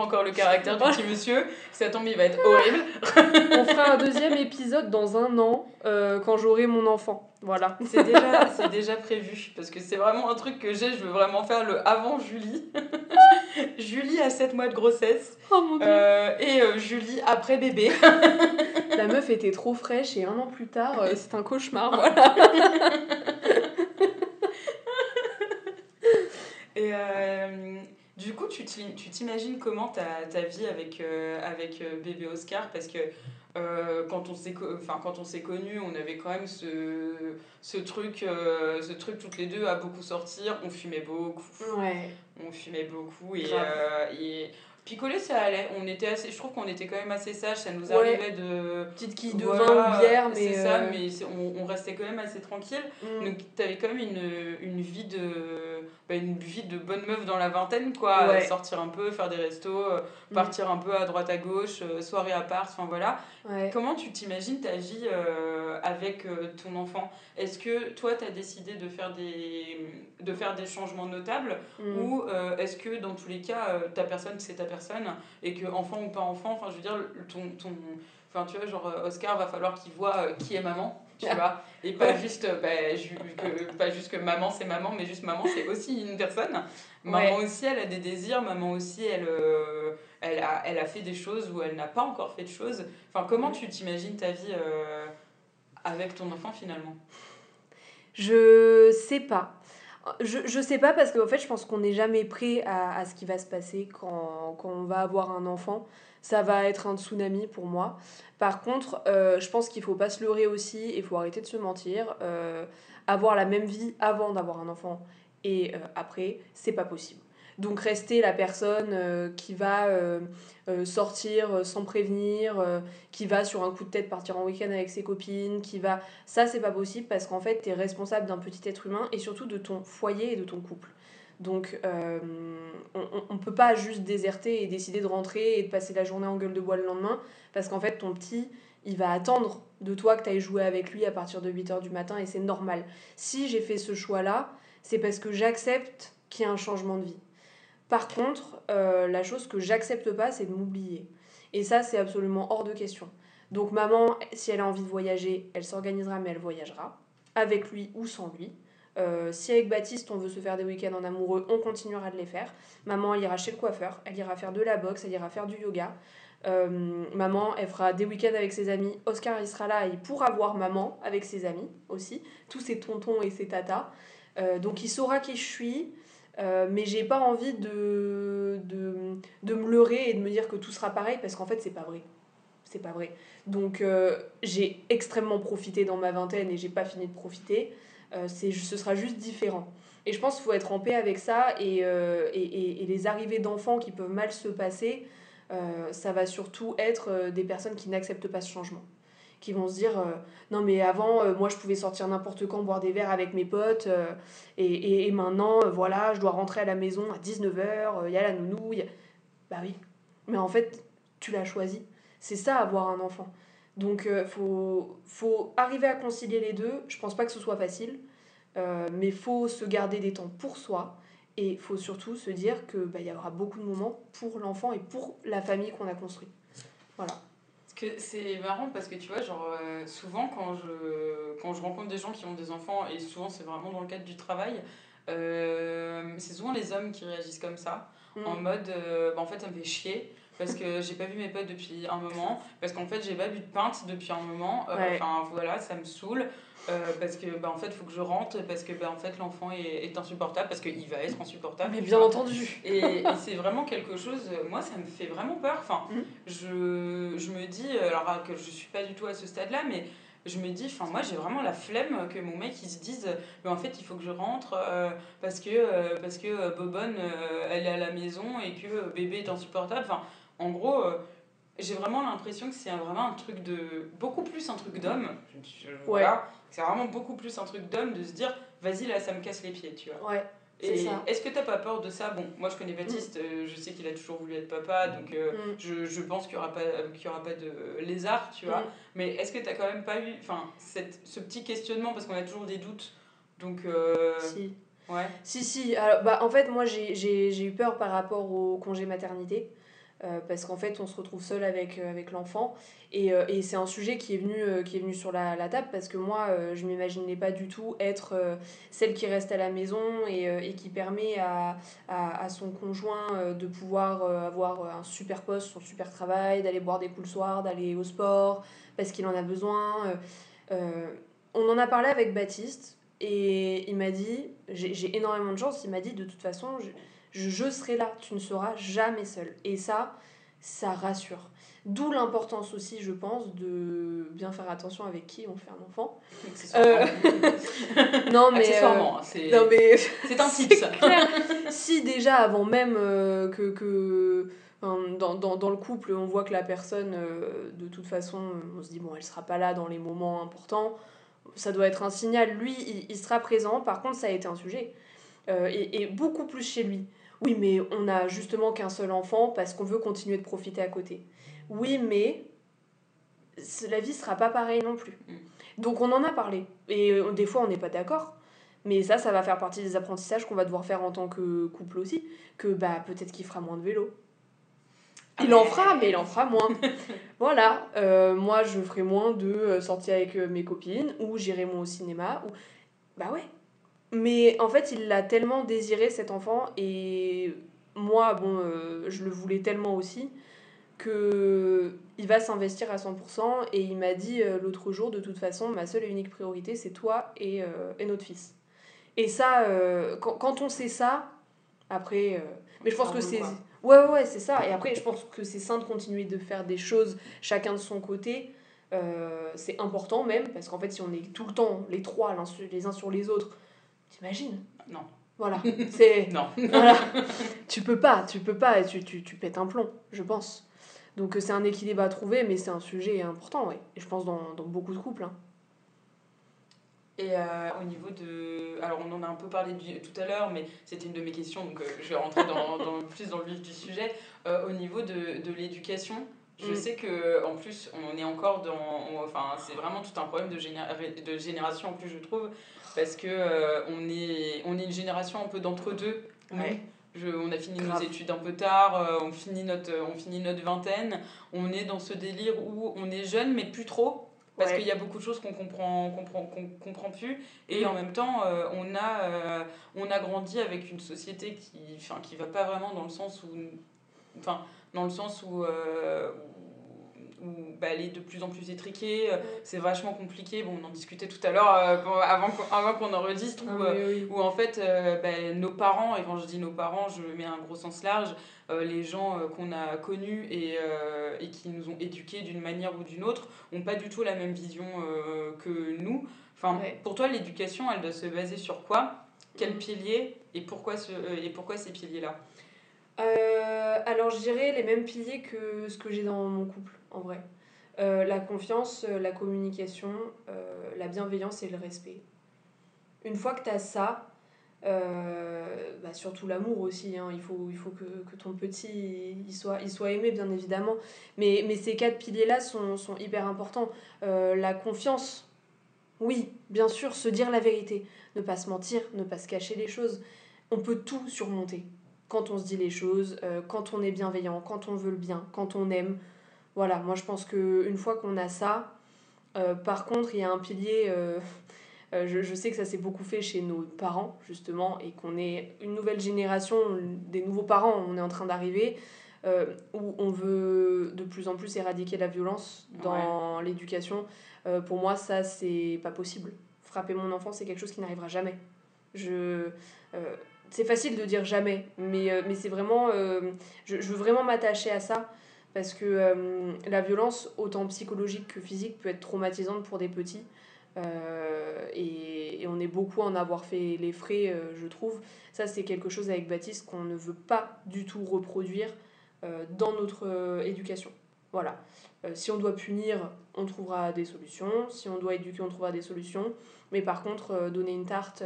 Pas encore le caractère du petit monsieur. Ça tombe, il va être horrible. On fera un deuxième épisode dans un an, euh, quand j'aurai mon enfant. Voilà. C'est déjà, c'est déjà prévu. Parce que c'est vraiment un truc que j'ai. Je veux vraiment faire le avant Julie. Julie a 7 mois de grossesse. Oh mon dieu. Euh, et euh, Julie après bébé. La meuf était trop fraîche et un an plus tard, c'est un cauchemar. Voilà. Et du coup, tu t'imagines comment ta, ta vie avec, euh, avec euh, bébé Oscar? Parce que quand on s'est enfin quand on s'est connus on avait quand même ce, ce truc ce truc toutes les deux à beaucoup sortir. On fumait beaucoup. Ouais. on fumait beaucoup et, et Picoler, ça allait. On était assez, je trouve qu'on était quand même assez sage. Ça nous arrivait de. Petite quille de vin ou bière, mais. C'est ça, euh, mais on, on, restait quand même assez tranquille. Mm. Donc, t'avais quand même une, une vie de. Bah, une vie de bonne meuf dans la vingtaine, quoi. Sortir un peu, faire des restos, euh, mm. partir un peu à droite à gauche, euh, soirée à part, enfin voilà. Comment tu t'imagines ta vie avec ton enfant? Est-ce que toi, tu as décidé de faire des, de faire des changements notables mm. Ou est-ce que dans tous les cas, ta personne, c'est ta personne et que enfant ou pas enfant, enfin je veux dire, ton, ton, Enfin, tu vois, genre, euh, Oscar, va falloir qu'il voit euh, qui est maman, tu vois. Et pas, juste, euh, bah, ju- que, pas juste que maman, c'est maman, mais juste maman, c'est aussi une personne. Maman aussi, elle a des désirs. Maman aussi, elle, euh, elle, a, elle a fait des choses ou elle n'a pas encore fait de choses. Enfin, comment tu t'imagines ta vie avec ton enfant, finalement? Je sais pas. Je, je sais pas parce qu'en fait, je pense qu'on n'est jamais prêt à, à ce qui va se passer quand, quand on va avoir un enfant. Ça va être un tsunami pour moi. Par contre, euh, je pense qu'il faut pas se leurrer aussi, il faut arrêter de se mentir. Euh, avoir la même vie avant d'avoir un enfant et euh, après, c'est pas possible. Donc rester la personne euh, qui va sortir sans prévenir, qui va sur un coup de tête partir en week-end avec ses copines, qui va ça, c'est pas possible parce qu'en fait, tu es responsable d'un petit être humain et surtout de ton foyer et de ton couple. Donc, euh, on, on peut pas juste déserter et décider de rentrer et de passer la journée en gueule de bois le lendemain parce qu'en fait, ton petit, il va attendre de toi que tu ailles jouer avec lui à partir de 8h du matin et c'est normal. Si j'ai fait ce choix-là, c'est parce que j'accepte qu'il y a un changement de vie. Par contre, euh, la chose que j'accepte pas, c'est de m'oublier. Et ça, c'est absolument hors de question. Donc maman, si elle a envie de voyager, elle s'organisera, mais elle voyagera, avec lui ou sans lui. Euh, si avec Baptiste, on veut se faire des week-ends en amoureux, on continuera de les faire. Maman, elle ira chez le coiffeur, elle ira faire de la boxe, elle ira faire du yoga. Euh, maman, elle fera des week-ends avec ses amis. Oscar, il sera là, il pourra voir maman avec ses amis aussi. Tous ses tontons et ses tatas. Euh, donc il saura qui je suis. Mais j'ai pas envie de, de, de me leurrer et de me dire que tout sera pareil parce qu'en fait c'est pas vrai. C'est pas vrai. Donc j'ai extrêmement profité dans ma vingtaine et j'ai pas fini de profiter. Euh, c'est, ce sera juste différent. Et je pense qu'il faut être en paix avec ça et, euh, et, et, les arrivées d'enfants qui peuvent mal se passer, euh, ça va surtout être des personnes qui n'acceptent pas ce changement. Qui vont se dire non mais avant moi je pouvais sortir n'importe quand boire des verres avec mes potes et, et, maintenant voilà je dois rentrer à la maison à 19h, il y a la nounou, bah oui. Mais en fait tu l'as choisi. C'est ça avoir un enfant. Donc euh, faut, faut arriver à concilier les deux. Je pense pas que ce soit facile, euh, mais faut se garder des temps pour soi et faut surtout se dire que bah, il y aura beaucoup de moments pour l'enfant et pour la famille qu'on a construit. Voilà. C'est marrant parce que tu vois, genre, euh, souvent quand je, quand je rencontre des gens qui ont des enfants, et souvent c'est vraiment dans le cadre du travail, euh, c'est souvent les hommes qui réagissent comme ça, Mm. en mode, bah, en fait ça me fait chier. Parce que j'ai pas vu mes potes depuis un moment, parce qu'en fait j'ai pas bu de pinte depuis un moment, euh, Ouais. enfin voilà, ça me saoule, euh, parce que bah, en fait faut que je rentre, parce que bah, en fait l'enfant est, est insupportable, parce qu'il va être insupportable. Mais bien entendu. Et, et c'est vraiment quelque chose, euh, moi ça me fait vraiment peur. Enfin, Mhm. je, je me dis, euh, alors que je suis pas du tout à ce stade-là, mais je me dis, enfin moi j'ai vraiment la flemme que mon mec il se dise, euh, mais en fait il faut que je rentre euh, parce que, euh, parce que euh, Bobonne euh, elle est à la maison et que euh, bébé est insupportable. Enfin, en gros, euh, j'ai vraiment l'impression que c'est vraiment un truc de. beaucoup plus un truc d'homme. C'est vraiment beaucoup plus un truc d'homme de se dire, vas-y là ça me casse les pieds, tu vois. Ouais. Et est-ce que t'as pas peur de ça? Bon, moi je connais Baptiste, euh, je sais qu'il a toujours voulu être papa, donc euh, Mm. je, je pense qu'il n'y aura, pas- y aura pas de lézard, tu vois. Mm. Mais est-ce que t'as quand même pas eu enfin, cette, ce petit questionnement? Parce qu'on a toujours des doutes. Donc, euh, Si. ouais. Si, si. Alors, bah, en fait, moi, j'ai eu peur par rapport au congé maternité. Euh, parce qu'en fait, on se retrouve seul avec, euh, avec l'enfant. Et, euh, et c'est un sujet qui est venu, qui est venu sur la, table parce que moi, je m'imaginais pas du tout être celle qui reste à la maison et, et qui permet à, à, son conjoint de pouvoir avoir un super poste, son super travail, d'aller boire des coups le soir, d'aller au sport parce qu'il en a besoin. on en a parlé avec Baptiste et il m'a dit, j'ai énormément de chance, il m'a dit de toute façon, je, serai là, tu ne seras jamais seul. Et ça, ça rassure. D'où l'importance aussi, je pense, de bien faire attention avec qui on fait un enfant. Accessoirement. Non, mais. Accessoirement, euh, c'est mais. un tips. clair. si déjà avant même euh, que, que dans, dans, dans le couple on voit que la personne euh, de toute façon euh, on se dit bon elle sera pas là dans les moments importants ça doit être un signal lui il, il sera présent par contre ça a été un sujet Euh, et, et beaucoup plus chez lui oui mais on a justement qu'un seul enfant parce qu'on veut continuer de profiter à côté oui mais la vie sera pas pareille non plus Mm. donc on en a parlé et euh, des fois on n'est pas d'accord mais ça, ça va faire partie des apprentissages qu'on va devoir faire en tant que couple aussi. Que bah, peut-être qu'il fera moins de vélo. Il en fera, mais il en fera moins. voilà, euh, moi je ferai moins de euh, sorties avec mes copines, ou j'irai moins au cinéma, ou... Bah ouais. Mais en fait, il l'a tellement désiré cet enfant, et moi, bon, euh, je le voulais tellement aussi, que il va s'investir à 100%, et il m'a dit euh, l'autre jour, de toute façon, ma seule et unique priorité, c'est toi et, euh, et notre fils. Et ça, quand, quand on sait ça, après... mais je pense que c'est... Ouais, ouais, ouais, c'est ça. Et après, je pense que c'est sain de continuer de faire des choses chacun de son côté. C'est important même, parce qu'en fait, si on est tout le temps les trois, les uns sur les autres, t'imagines Non. Voilà. C'est... Non. voilà. Tu peux pas, tu peux pas, et tu, tu, tu pètes un plomb, je pense. Donc euh, c'est un équilibre à trouver, mais c'est un sujet important, ouais. Et je pense dans, dans beaucoup de couples. hein. Et euh, au niveau de. Alors, on en a un peu parlé du- tout à l'heure, mais c'était une de mes questions, donc euh, je vais rentrer dans, dans- plus dans le vif du sujet. Euh, au niveau de, de l'éducation, je Mm. sais que en plus, on est encore dans. on- enfin, c'est vraiment tout un problème de, géné- de génération, en plus, je trouve, parce que euh, on, est, on est une génération un peu d'entre-deux. nous. Ouais. Je, on a fini Grave. nos études un peu tard, euh, on, finit notre, on finit notre vingtaine, on est dans ce délire où on est jeune mais plus trop, parce Ouais. qu'il y a beaucoup de choses qu'on comprend, comprend, qu'on comprend plus, et Mm. en même temps euh, on, a, on a grandi avec une société qui enfin, qui va pas vraiment dans le sens où... Enfin, dans le sens où... où- où, bah, elle est de plus en plus étriquée, euh, c'est vachement compliqué. Bon, on en discutait tout à l'heure euh, avant qu'on avant qu'on enregistre. Ah où, euh, oui, oui. où en fait euh, ben, nos parents, et quand je dis nos parents, je mets un gros sens large, euh, les gens qu'on a connus et, et qui nous ont éduqués d'une manière ou d'une autre, n'ont pas du tout la même vision que nous. Enfin, Ouais. pour toi, l'éducation, elle doit se baser sur quoi? Quels Mhm. piliers et pourquoi, ce, et pourquoi ces piliers-là? Euh, alors, je dirais les mêmes piliers que ce que j'ai dans mon couple, en vrai. Euh, la confiance, euh, la communication, euh, la bienveillance et le respect. Une fois que tu as ça, bah, surtout l'amour aussi, hein, il faut, il faut que, que ton petit il soit, il soit aimé, bien évidemment. Mais, mais ces quatre piliers-là sont, sont hyper importants. La confiance, oui, bien sûr, se dire la vérité, ne pas se mentir, ne pas se cacher les choses. On peut tout surmonter quand on se dit les choses, quand on est bienveillant, quand on veut le bien, quand on aime. Voilà, moi je pense qu'une fois qu'on a ça, euh, par contre, il y a un pilier, euh, euh, je, je sais que ça s'est beaucoup fait chez nos parents, justement, et qu'on est une nouvelle génération, des nouveaux parents, on est en train d'arriver, où on veut de plus en plus éradiquer la violence dans l'éducation. Pour moi, ça, c'est pas possible. Frapper mon enfant, c'est quelque chose qui n'arrivera jamais. Je... c'est facile de dire jamais, mais, mais c'est vraiment. euh, je, je veux vraiment m'attacher à ça parce que euh, la violence, autant psychologique que physique, peut être traumatisante pour des petits. Euh, et, on est beaucoup en avoir fait les frais, euh, je trouve. Ça, c'est quelque chose avec Baptiste qu'on ne veut pas du tout reproduire dans notre éducation. Voilà. Si on doit punir, on trouvera des solutions. Si on doit éduquer, on trouvera des solutions. Mais par contre, donner une tarte,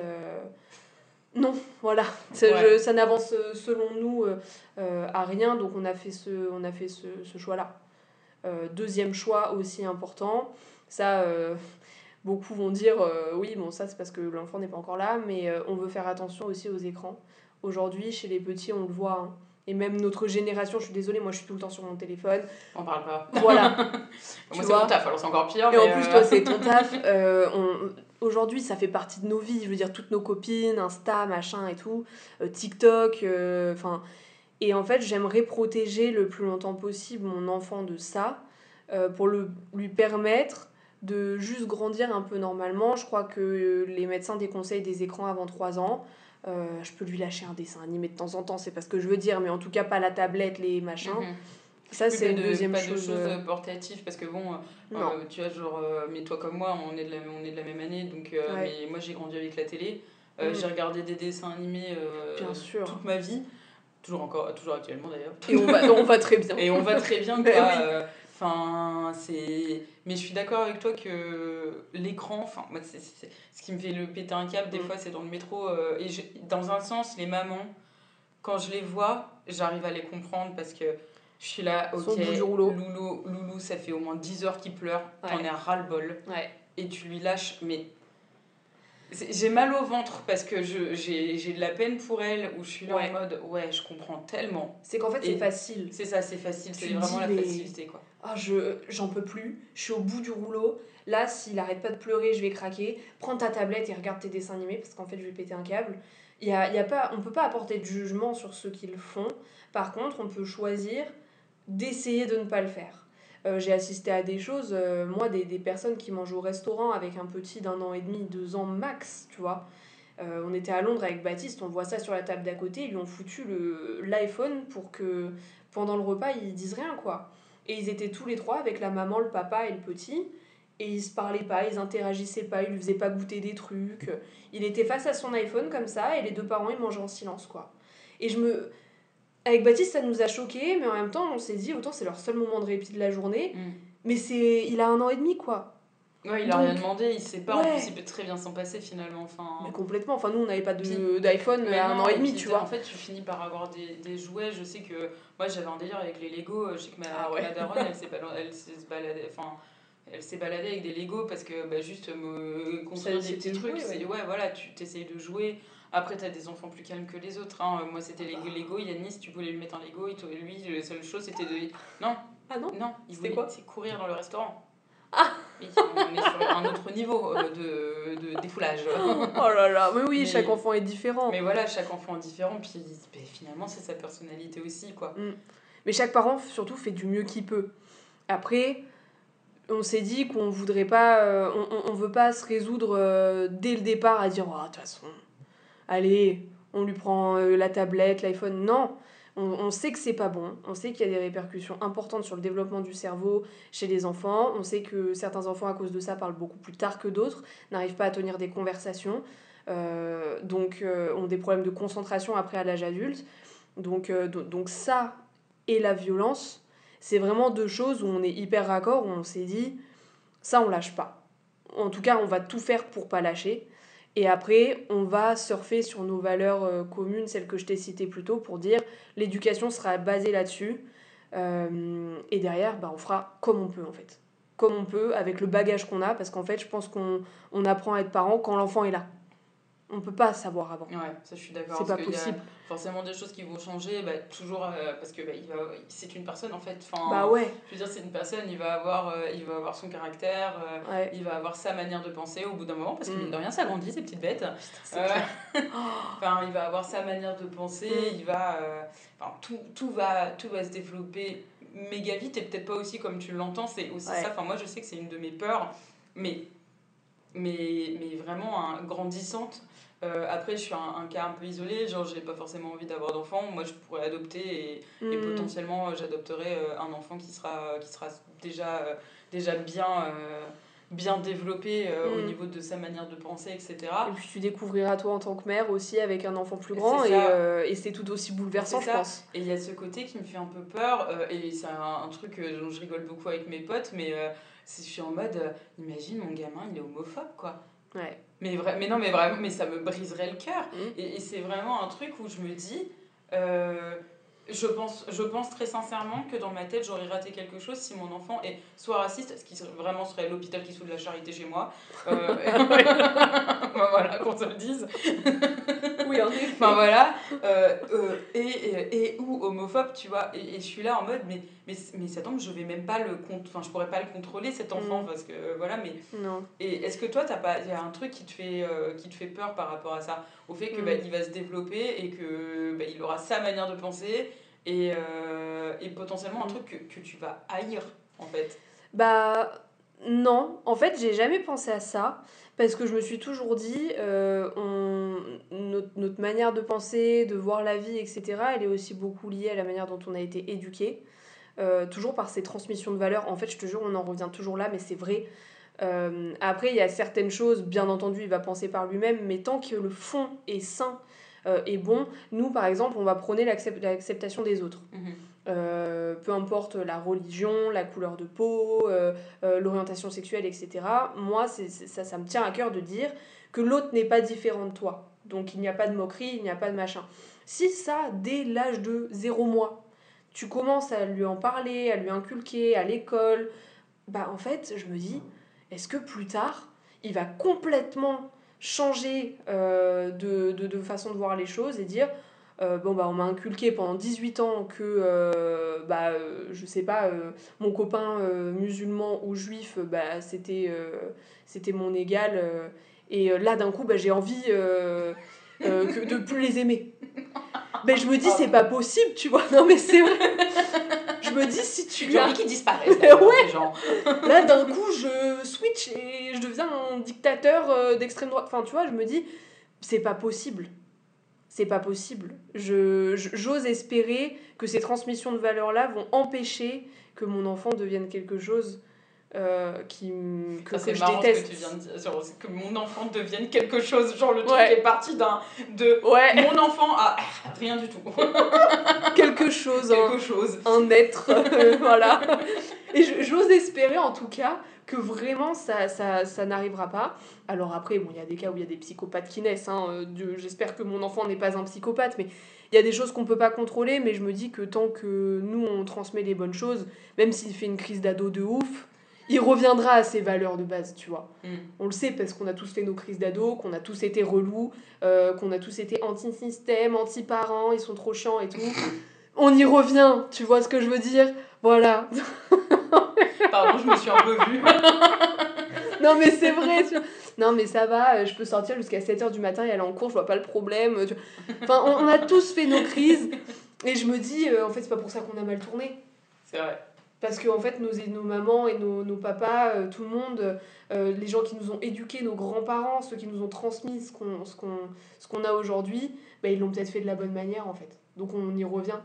non, voilà. C'est- Ouais. je- ça n'avance euh, selon nous euh, euh, à rien, donc on a fait ce, on a fait ce, ce choix-là. Euh, deuxième choix aussi important, ça, euh, beaucoup vont dire oui, bon, ça c'est parce que l'enfant n'est pas encore là, mais on veut faire attention aussi aux écrans. Aujourd'hui, chez les petits, on le voit. hein. Et même notre génération, je suis désolée, moi je suis tout le temps sur mon téléphone. On parle pas. Voilà. Moi, c'est mon taf, alors c'est encore pire. Et en plus, toi, c'est ton taf. Euh, on- Aujourd'hui, ça fait partie de nos vies. Je veux dire, toutes nos copines, Insta, machin et tout, euh, TikTok, euh, enfin. et en fait, j'aimerais protéger le plus longtemps possible mon enfant de ça, euh, pour le, lui permettre de juste grandir un peu normalement. Je crois que les médecins déconseillent des écrans avant 3 ans. Je peux lui lâcher un dessin animé de temps en temps, c'est pas ce que je veux dire, mais en tout cas pas la tablette, les machins. mhm. Ça, Oui, c'est une de- deuxième pas chose. de choses euh, portatives parce que bon euh, euh, tu vois genre euh, mais toi comme moi on est de la, on est de la même année donc euh, Ouais. mais moi j'ai grandi avec la télé Euh, Mhm. j'ai regardé des dessins animés euh, Bien sûr. toute ma vie toujours encore toujours actuellement d'ailleurs Et on va, on va très bien. et on va très bien Ben quoi oui. euh, enfin c'est mais je suis d'accord avec toi que l'écran enfin moi c'est ce qui me fait le péter un câble des Mm. fois c'est dans le métro euh, et je- dans un sens les mamans quand je les vois j'arrive à les comprendre parce que je suis là ok sont au bout du rouleau. loulou loulou ça fait au moins 10 heures qu'il pleure t'en Ouais. es ras le bol Ouais. et tu lui lâches mais J'ai mal au ventre parce que j'ai de la peine pour elle, où je suis là Ouais. en mode ouais, je comprends tellement. C'est qu'en fait, c'est facile. C'est ça, c'est facile, c'est vraiment la facilité quoi. Ah, je j'en peux plus, je suis au bout du rouleau. Là, s'il arrête pas de pleurer, je vais craquer. Prends ta tablette et regarde tes dessins animés parce qu'en fait, je vais péter un câble. Il y a, y a pas, on peut pas apporter de jugement sur ceux qui le font. Par contre, on peut choisir d'essayer de ne pas le faire. Euh, J'ai assisté à des choses, euh, moi, des, des personnes qui mangent au restaurant avec un petit d'un an et demi, deux ans max, tu vois. Euh, on était à Londres avec Baptiste, on voit ça sur la table d'à côté, ils lui ont foutu l'iPhone pour que pendant le repas, ils disent rien, quoi. Et ils étaient tous les trois avec la maman, le papa et le petit. Et ils se parlaient pas, ils interagissaient pas, ils lui faisaient pas goûter des trucs. Il était face à son iPhone comme ça et les deux parents ils mangeaient en silence quoi. Et je me. Avec Baptiste ça nous a choqués, mais en même temps on s'est dit autant c'est leur seul moment de répit de la journée. Mm. Mais c'est. Il a un an et demi quoi. Ouais, il a Donc, rien demandé, il sait pas, en ouais. plus il peut très bien s'en passer finalement. Enfin, Mais complètement. Enfin nous on n'avait pas d'iPhone à un non, an et demi puis, tu En vois. fait, tu finis par avoir des, des jouets. Je sais que moi j'avais un délire avec les Lego. Je sais que ma, Ah ouais. ma daronne, elle s'est baladée. Enfin, elle s'est baladée avec des Lego parce que bah, juste me construire des petits trucs, jouer, c'est ouais. voilà, tu t'essayes de jouer. Après, t'as des enfants plus calmes que les autres. Hein. Moi, c'était les Lego. Yannis, tu voulais lui mettre un Lego. Et lui, la seule chose, c'était de. Non, Ah non non, il voulait quoi c'est courir dans le restaurant. Ah Oui, on est sur un autre niveau euh, de, de défoulage. Oh là là, mais oui, Mais- chaque enfant est différent. Mais voilà, chaque enfant est différent, puis ben, finalement, c'est sa personnalité aussi, quoi. Mais chaque parent, surtout, fait du mieux qu'il peut. Après, on s'est dit qu'on voudrait pas. euh, on, on, on veut pas se résoudre euh, dès le départ à dire, Oh, de toute façon, allez, on lui prend euh, la tablette, l'iPhone. Non! On, on sait que c'est pas bon, on sait qu'il y a des répercussions importantes sur le développement du cerveau chez les enfants, on sait que certains enfants à cause de ça parlent beaucoup plus tard que d'autres, n'arrivent pas à tenir des conversations, euh, donc euh, ont des problèmes de concentration après à l'âge adulte. Donc, euh, do- donc ça et la violence, c'est vraiment deux choses où on est hyper raccord, où on s'est dit, ça on lâche pas. En tout cas, on va tout faire pour pas lâcher. Et après, on va surfer sur nos valeurs euh, communes, celles que je t'ai citées plus tôt, pour dire l'éducation sera basée là-dessus. Euh, et derrière, bah, on fera comme on peut en fait. Comme on peut, avec le bagage qu'on a, parce qu'en fait, je pense qu'on on apprend à être parent quand l'enfant est là. On peut pas savoir avant. Ouais, ça je suis d'accord. C'est pas qu'il y a possible. forcément des choses qui vont changer, bah, toujours euh, parce que bah, il va, c'est une personne en fait. Enfin, Bah ouais, Je veux dire, c'est une personne, il va avoir, euh, il va avoir son caractère, euh, ouais. il va avoir sa manière de penser au bout d'un moment, parce que Mm. mine de rien, ça grandit ces petites bêtes. Enfin, il va avoir sa manière de penser, Mm. il va, enfin, tout, tout va, tout va se développer méga vite et peut-être pas aussi comme tu l'entends. C'est aussi Ouais. ça. Enfin, moi, je sais que c'est une de mes peurs, mais, mais, mais vraiment hein, grandissante. Euh, après, je suis un, un cas un peu isolé, genre j'ai pas forcément envie d'avoir d'enfant. Moi, je pourrais adopter et, et Mm. potentiellement euh, j'adopterai euh, un enfant qui sera, qui sera déjà, déjà bien, euh, bien développé euh, au Mm. niveau de sa manière de penser, etc. Et puis tu découvriras toi en tant que mère aussi avec un enfant plus grand et, et c'est tout aussi bouleversant je ça. pense. Et il y a ce côté qui me fait un peu peur, et c'est un, un truc dont je rigole beaucoup avec mes potes, mais c'est- je suis en mode, imagine mon gamin, il est homophobe, quoi. Ouais. Mais, vrai, mais non, mais vraiment, mais ça me briserait le cœur. Mm. Et, et c'est vraiment un truc où je me dis, euh, je, pense, je pense très sincèrement que dans ma tête, j'aurais raté quelque chose si mon enfant est soit raciste, ce qui vraiment serait l'hôpital qui se fout de la charité chez moi. Euh, voilà, qu'on se le dise. Oui, en effet. Enfin voilà, euh, euh, et, et, et ou homophobe, tu vois. Et, et je suis là en mode, mais, mais, mais ça tombe, je vais même pas le compte, enfin je pourrais pas le contrôler cet enfant Mm. parce que euh, voilà, mais. Non. Et est-ce que toi, t'as pas, il y a un truc qui te fait, euh, qui te fait peur par rapport à ça, au fait que Mm. bah, il va se développer et que bah, il aura sa manière de penser et, euh, et potentiellement un Mm. truc que, que tu vas haïr en fait? Bah non, en fait j'ai jamais pensé à ça parce que je me suis toujours dit euh, on, notre, notre manière de penser, de voir la vie, etc. Elle est aussi beaucoup liée à la manière dont on a été éduqué, euh, toujours par ces transmissions de valeurs. En fait je te jure on en revient toujours là mais c'est vrai. Euh, après il y a certaines choses, bien entendu il va penser par lui-même, mais tant que le fond est sain euh, et bon, nous par exemple on va prôner l'accept- l'acceptation des autres. Euh, peu importe la religion, la couleur de peau, l'orientation sexuelle, etc. Moi, c'est- ça, ça me tient à cœur de dire que l'autre n'est pas différent de toi. Donc il n'y a pas de moquerie, il n'y a pas de machin. Si ça, dès l'âge de 0 mois, tu commences à lui en parler, à lui inculquer à l'école, bah en fait, je me dis, est-ce que plus tard, il va complètement changer euh, de, façon de voir les choses et dire euh, bon bah on m'a inculqué pendant 18 ans que euh, bah euh, je sais pas mon copain musulman ou juif bah c'était mon égal et là d'un coup bah j'ai envie de plus les aimer ben je me dis c'est pas possible tu vois non mais c'est vrai je me dis si tu J'ai as envie qu'ils disparaissent. Mais ouais. Là, d'un coup, je switch et je deviens un dictateur euh, d'extrême droite. Enfin, tu vois, je me dis, c'est pas possible. C'est pas possible. Je- j'ose espérer que ces transmissions de valeurs-là vont empêcher que mon enfant devienne quelque chose euh, qui, que, Ça que serait je déteste. que tu viens de dire, genre, c'est que mon enfant devienne quelque chose, genre le truc Ouais. est parti d'un de Ouais, mon enfant à rien du tout, quelque chose. un être, euh, voilà. Et j'ose espérer en tout cas que vraiment ça, ça, ça n'arrivera pas. Alors après, bon, il y a des cas où il y a des psychopathes qui naissent. Hein. euh, J'espère que mon enfant n'est pas un psychopathe, mais il y a des choses qu'on peut pas contrôler. Mais je me dis que tant que nous, on transmet les bonnes choses, même s'il fait une crise d'ado de ouf, il reviendra à ses valeurs de base, tu vois. Mm. On le sait parce qu'on a tous fait nos crises d'ado, qu'on a tous été relous, euh, qu'on a tous été anti-système, anti-parents, ils sont trop chiants et tout. On y revient, tu vois ce que je veux dire? Voilà. Pardon, je me suis un peu vue. Non mais c'est vrai. tu vois. Non mais ça va, euh, je peux sortir jusqu'à 7h du matin et aller en cours, je vois pas le problème. tu vois. Enfin, on, on a tous fait nos crises. Et je me dis, euh, en fait, c'est pas pour ça qu'on a mal tourné. C'est vrai. Parce que en fait, nos, nos mamans et nos, nos papas, euh, tout le monde, euh, les gens qui nous ont éduqués, nos grands-parents, ceux qui nous ont transmis ce qu'on ce qu'on ce qu'on a aujourd'hui, bah, ils l'ont peut-être fait de la bonne manière en fait. Donc on y revient.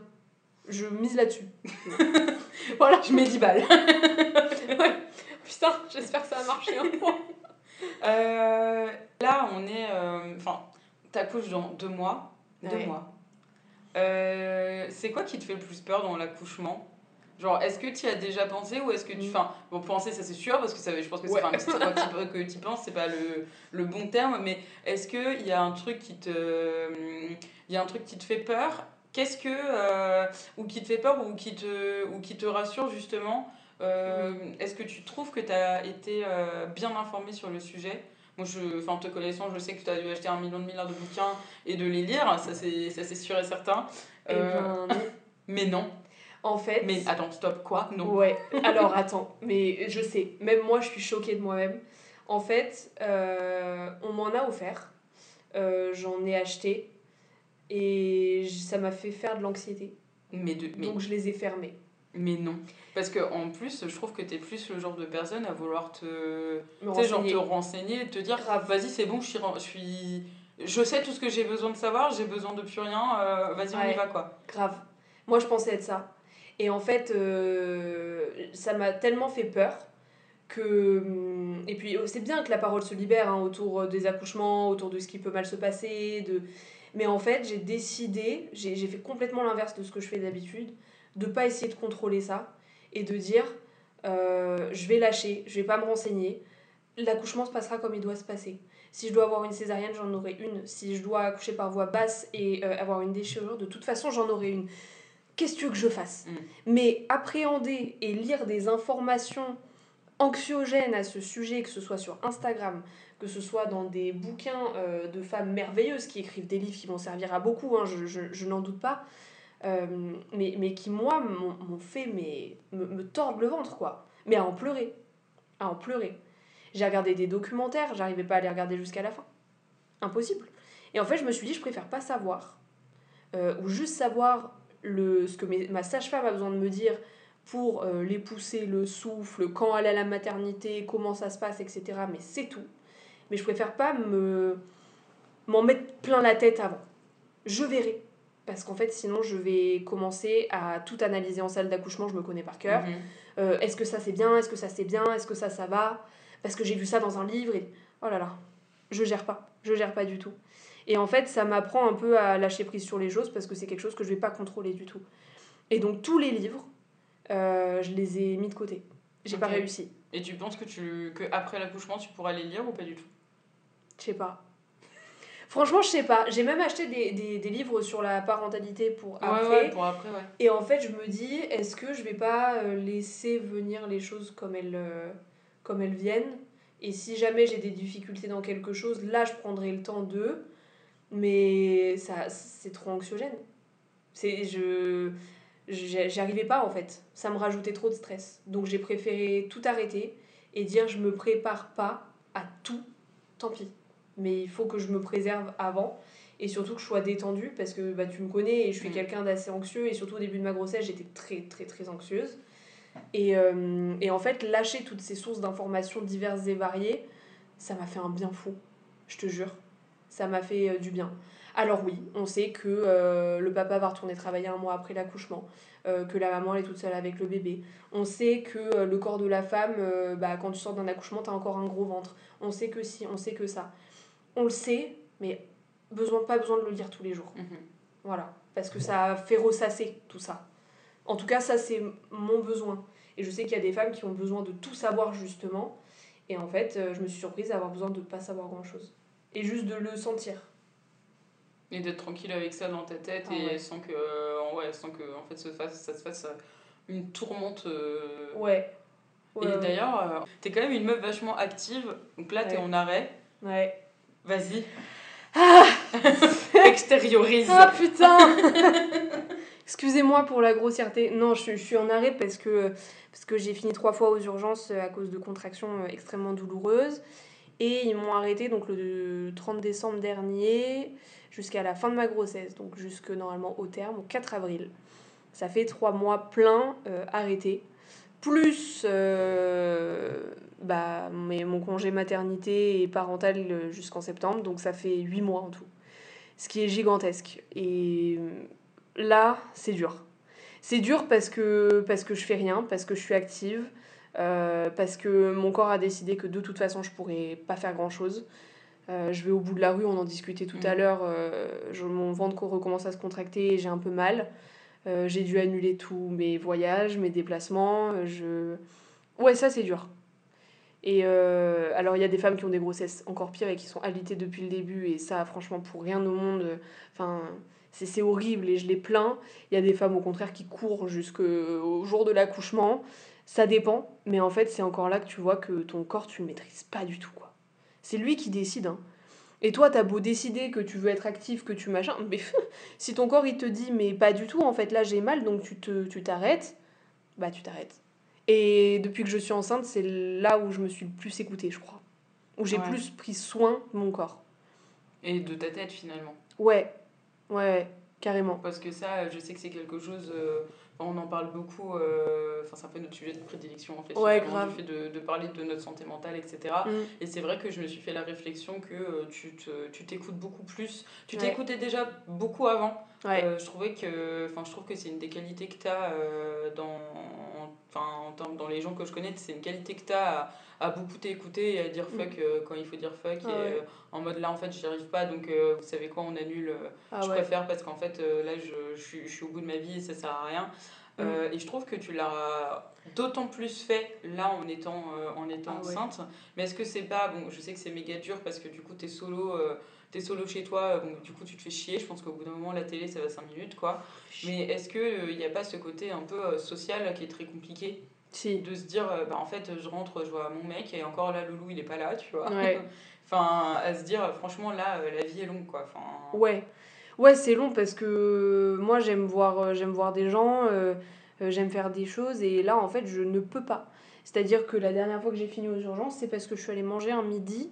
Je mise là-dessus. voilà. Je mets 10 balles. Putain, j'espère que ça a marché peu. Euh, là, on est. Enfin, t'accouches dans deux mois. Deux Ouais. mois. Euh, c'est quoi qui te fait le plus peur dans l'accouchement? Genre, est-ce que tu as déjà pensé ou est-ce que tu. Mm. Enfin, bon, penser, ça c'est sûr, parce que ça, je pense que c'est Ouais. que tu- penses, c'est pas le, le bon terme, mais est-ce qu'il y a un truc qui te. Il y a un truc qui te fait peur? Qu'est-ce que. euh, ou qui te fait peur ou qui te, ou qui te rassure justement Euh, Est-ce que tu trouves que tu as été euh, bien informé sur le sujet? Moi, je, enfin, te connaissant, je sais que tu as dû acheter un million de milliards de bouquins et de les lire, ça c'est sûr et certain. Eh ben. Mais non. En fait. Mais attends, stop, quoi? Non. Ouais, alors attends, mais je sais, même moi je suis choquée de moi-même. En fait, euh, on m'en a offert, euh, j'en ai acheté et ça m'a fait faire de l'anxiété. Mais, de, mais, Donc je les ai fermés. mais non. Parce que en plus, je trouve que tu es plus le genre de personne à vouloir te. Me Tu sais, genre renseigner. te renseigner te dire Grave. vas-y, c'est bon, je suis, je suis. Je sais tout ce que j'ai besoin de savoir, j'ai besoin de plus rien, euh, vas-y, on y va quoi. Grave. Moi je pensais être ça. Et en fait, euh, ça m'a tellement fait peur que. hum, Et puis oh, c'est bien que la parole se libère hein, autour des accouchements, autour de ce qui peut mal se passer. De... Mais en fait, j'ai décidé, j'ai fait complètement l'inverse de ce que je fais d'habitude, de pas essayer de contrôler ça et de dire euh, je vais lâcher, je vais pas me renseigner. L'accouchement se passera comme il doit se passer. Si je dois avoir une césarienne, j'en aurai une. Si je dois accoucher par voie basse et euh, avoir une déchirure, de toute façon, j'en aurai une. Qu'est-ce que tu veux que je fasse Mm. Mais appréhender et lire des informations anxiogènes à ce sujet, que ce soit sur Instagram, que ce soit dans des bouquins euh, de femmes merveilleuses qui écrivent des livres qui vont servir à beaucoup, hein, je, je, je n'en doute pas, euh, mais, mais qui, moi, m'ont fait mais, me, me tordre le ventre, quoi. Mais à en pleurer. À en pleurer. J'ai regardé des documentaires, j'arrivais pas à les regarder jusqu'à la fin. Impossible. Et en fait, je me suis dit, je préfère pas savoir, euh, ou juste savoir le, ce que mes- ma sage-femme a besoin de me dire pour euh, les pousser, le souffle, quand elle est à la maternité, comment ça se passe, etc. Mais c'est tout. Mais je préfère pas me m'en mettre plein la tête avant. Je verrai. Parce qu'en fait, sinon, je vais commencer à tout analyser en salle d'accouchement, je me connais par cœur. Mhm. Euh, est-ce que ça c'est bien? Est-ce que ça c'est bien? Est-ce que ça ça va? Parce que j'ai vu ça dans un livre et oh là là, je gère pas, je gère pas du tout. Et en fait, ça m'apprend un peu à lâcher prise sur les choses parce que c'est quelque chose que je vais pas contrôler du tout. Et donc tous les livres, euh, je les ai mis de côté. J'ai pas Ok. réussi. Et tu penses que, tu, que après l'accouchement, tu pourras les lire ou pas du tout? Je sais pas. Franchement, je sais pas. J'ai même acheté des, des, des livres sur la parentalité pour après. Ouais, ouais, pour après, ouais. Et en fait, je me dis, est-ce que je vais pas euh, laisser venir les choses comme elles, euh, comme elles viennent? Et si jamais j'ai des difficultés dans quelque chose, là, je prendrai le temps de. Mais ça, c'est trop anxiogène. C'est, je, j'y arrivais pas en fait. Ça me rajoutait trop de stress. Donc j'ai préféré tout arrêter et dire je me prépare pas à tout. Tant pis. Mais il faut que je me préserve avant et surtout que je sois détendue parce que bah, tu me connais et je suis mm. quelqu'un d'assez anxieux et surtout au début de ma grossesse j'étais très très très anxieuse et, euh, et en fait lâcher toutes ces sources d'informations diverses et variées ça m'a fait un bien fou je te jure ça m'a fait euh, du bien alors oui on sait que euh, le papa va retourner travailler un mois après l'accouchement que la maman elle est toute seule avec le bébé on sait que le corps de la femme bah, quand tu sors d'un accouchement t'as encore un gros ventre on sait que si on sait que ça on le sait mais besoin, pas besoin de le lire tous les jours. Mhm. Voilà. Parce que ça fait ressasser tout ça. En tout cas, ça, c'est mon besoin. Et je sais qu'il y a des femmes qui ont besoin de tout savoir, justement. Et en fait, euh, je me suis surprise d'avoir besoin de ne pas savoir grand-chose. Et juste de le sentir. Et d'être tranquille avec ça dans ta tête ah et sans que, euh, ouais, sans que en fait, se fasse, ça se fasse euh, une tourmente. Ouais. et d'ailleurs, t'es quand même une meuf vachement active. Donc là, t'es en arrêt. Ouais. Vas-y. Ah Extériorise. Ah putain Excusez-moi pour la grossièreté. Non, je, suis en arrêt parce que, parce que j'ai fini trois fois aux urgences à cause de contractions extrêmement douloureuses. Et ils m'ont arrêté donc le 30 décembre dernier jusqu'à la fin de ma grossesse, donc jusque normalement au terme, au 4 avril. Ça fait trois mois pleins euh, arrêtés. Plus euh, bah, mais mon congé maternité et parental euh, jusqu'en septembre, donc ça fait 8 mois en tout. Ce qui est gigantesque. Et euh, là, c'est dur. C'est dur parce que, parce que je fais rien, parce que je suis active, euh, parce que mon corps a décidé que de toute façon je pourrais pas faire grand chose. je vais au bout de la rue, on en discutait tout à mmh. l'heure, mon ventre recommence à se contracter et j'ai un peu mal. j'ai dû annuler tous mes voyages, mes déplacements. je... Ouais, ça c'est dur. Et euh, alors, il y a des femmes qui ont des grossesses encore pires et qui sont alitées depuis le début, et ça, franchement, pour rien au monde, enfin, c'est horrible et je les plains. Il y a des femmes, au contraire, qui courent jusqu'au jour de l'accouchement. Ça dépend, mais en fait, c'est encore là que tu vois que ton corps, tu le maîtrises pas du tout, quoi. C'est lui qui décide, hein. Et toi, t'as beau décider que tu veux être actif, que tu machin, mais si ton corps il te dit mais pas du tout, en fait là j'ai mal donc tu te tu t'arrêtes, bah tu t'arrêtes. Et depuis que je suis enceinte, c'est là où je me suis le plus écoutée, je crois. Où j'ai plus pris soin de mon corps. Et de ta tête finalement. Ouais, ouais, carrément. Parce que ça, je sais que c'est quelque chose. Euh, on en parle beaucoup. euh, Enfin, c'est un peu notre sujet de prédilection en fait. Ouais, grave. Fait de, de, parler de notre santé mentale, etc. Mm. Et c'est vrai que je me suis fait la réflexion que euh, tu t'écoutes beaucoup plus. Tu t'écoutais déjà beaucoup avant. Ouais. Euh, je trouvais que. Enfin, je trouve que c'est une des qualités que tu as dans enfin, dans les gens que je connais, c'est une qualité que tu as à, beaucoup t'écouter et à dire mm. fuck euh, quand il faut dire fuck. Ah et euh, en mode là, en fait, j'y arrive pas, donc euh, vous savez quoi, on annule. Ah je préfère parce qu'en fait, là, je, je, suis, je, suis, au bout de ma vie et ça sert à rien. Mm. et je trouve que tu l'as d'autant plus fait là en étant, en étant ah enceinte. Mais est-ce que c'est pas. Bon, je sais que c'est méga dur parce que du coup, tu es solo t'es solo chez toi, bon, du coup tu te fais chier. Je pense qu'au bout d'un moment, la télé, ça va 5 minutes, quoi. Mais est-ce qu'il il n'y a pas ce côté un peu social qui est très compliqué si. De se dire, bah, en fait, je rentre, je vois mon mec, et encore là, Loulou, il est pas là, tu vois. Ouais. enfin, à se dire, franchement, là, la vie est longue, quoi. Enfin... Ouais. Ouais, c'est long parce que moi, j'aime voir, j'aime voir des gens, j'aime faire des choses, et là, en fait, je ne peux pas. C'est-à-dire que la dernière fois que j'ai fini aux urgences, c'est parce que je suis allée manger un midi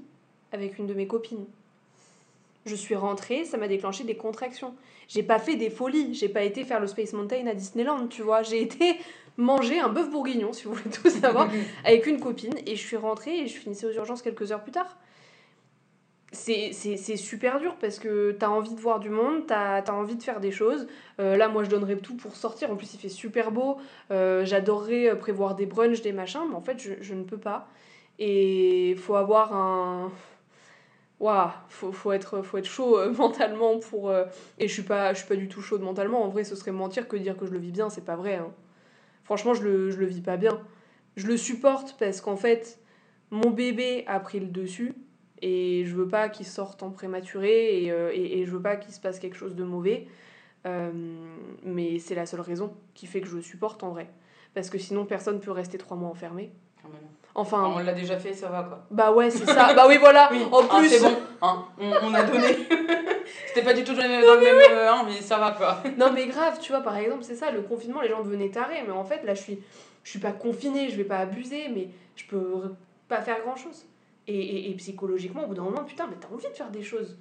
avec une de mes copines. Je suis rentrée, ça m'a déclenché des contractions. J'ai pas fait des folies, j'ai pas été faire le Space Mountain à Disneyland, tu vois. J'ai été manger un bœuf bourguignon, si vous voulez tout savoir, avec une copine. Et je suis rentrée et je finissais aux urgences quelques heures plus tard. C'est super dur parce que t'as envie de voir du monde, t'as as envie de faire des choses. Euh, là, moi, je donnerais tout pour sortir. En plus, il fait super beau. Euh, j'adorerais prévoir des brunchs, des machins, mais en fait, je, je ne peux pas. Et il faut avoir un waouh, faut, faut, être, faut être chaud euh, mentalement pour. Euh, et je suis pas, je suis pas du tout chaude mentalement. En vrai, ce serait mentir que dire que je le vis bien, c'est pas vrai. Hein. Franchement, je le, je le vis pas bien. Je le supporte parce qu'en fait, mon bébé a pris le dessus et je veux pas qu'il sorte en prématuré et, euh, et, je veux pas qu'il se passe quelque chose de mauvais. mais c'est la seule raison qui fait que je le supporte en vrai. Parce que sinon, personne peut rester trois mois enfermé. Enfin, on l'a déjà fait, ça va quoi. bah ouais, c'est ça. bah oui, voilà. Oui, En hein, plus, c'est bon, hein, on, on a donné. C'était pas du tout dans le même, euh, hein, mais ça va quoi. Non mais grave, tu vois, par exemple, c'est ça, le confinement, les gens devenaient tarés, mais en fait, là, je suis, je suis pas confinée, je vais pas abuser, mais je peux pas faire grand-chose. Et, et, et psychologiquement, au bout d'un moment, putain, mais t'as envie de faire des choses.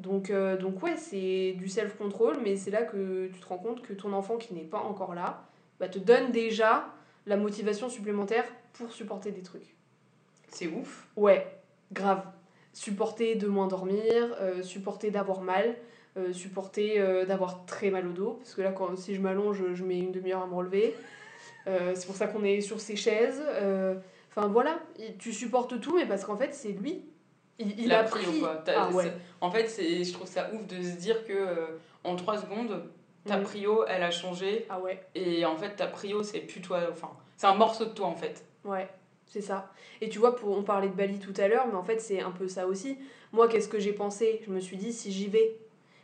Donc, euh, donc ouais, c'est du self-control, mais c'est là que tu te rends compte que ton enfant qui n'est pas encore là, bah, te donne déjà la motivation supplémentaire pour supporter des trucs. C'est ouf. Ouais, grave. Supporter de moins dormir, euh, supporter d'avoir mal, euh, supporter euh, d'avoir très mal au dos, parce que là, quand, si je m'allonge, je, je mets une demi-heure à me relever. C'est pour ça qu'on est sur ces chaises. Enfin voilà, il- tu supportes tout, mais parce qu'en fait, c'est lui. Il, a pris. quoi. T'as- Ah ouais. En fait, je trouve ça ouf de se dire que en 3 secondes, ta Mhm. prio, elle a changé. Ah ouais, Et en fait, ta prio, c'est plus toi. Enfin, c'est un morceau de toi en fait. ouais, c'est ça. Et tu vois, pour, on parlait de Bali tout à l'heure, mais en fait, c'est un peu ça aussi. Moi, qu'est-ce que j'ai pensé? Je me suis dit, si j'y vais,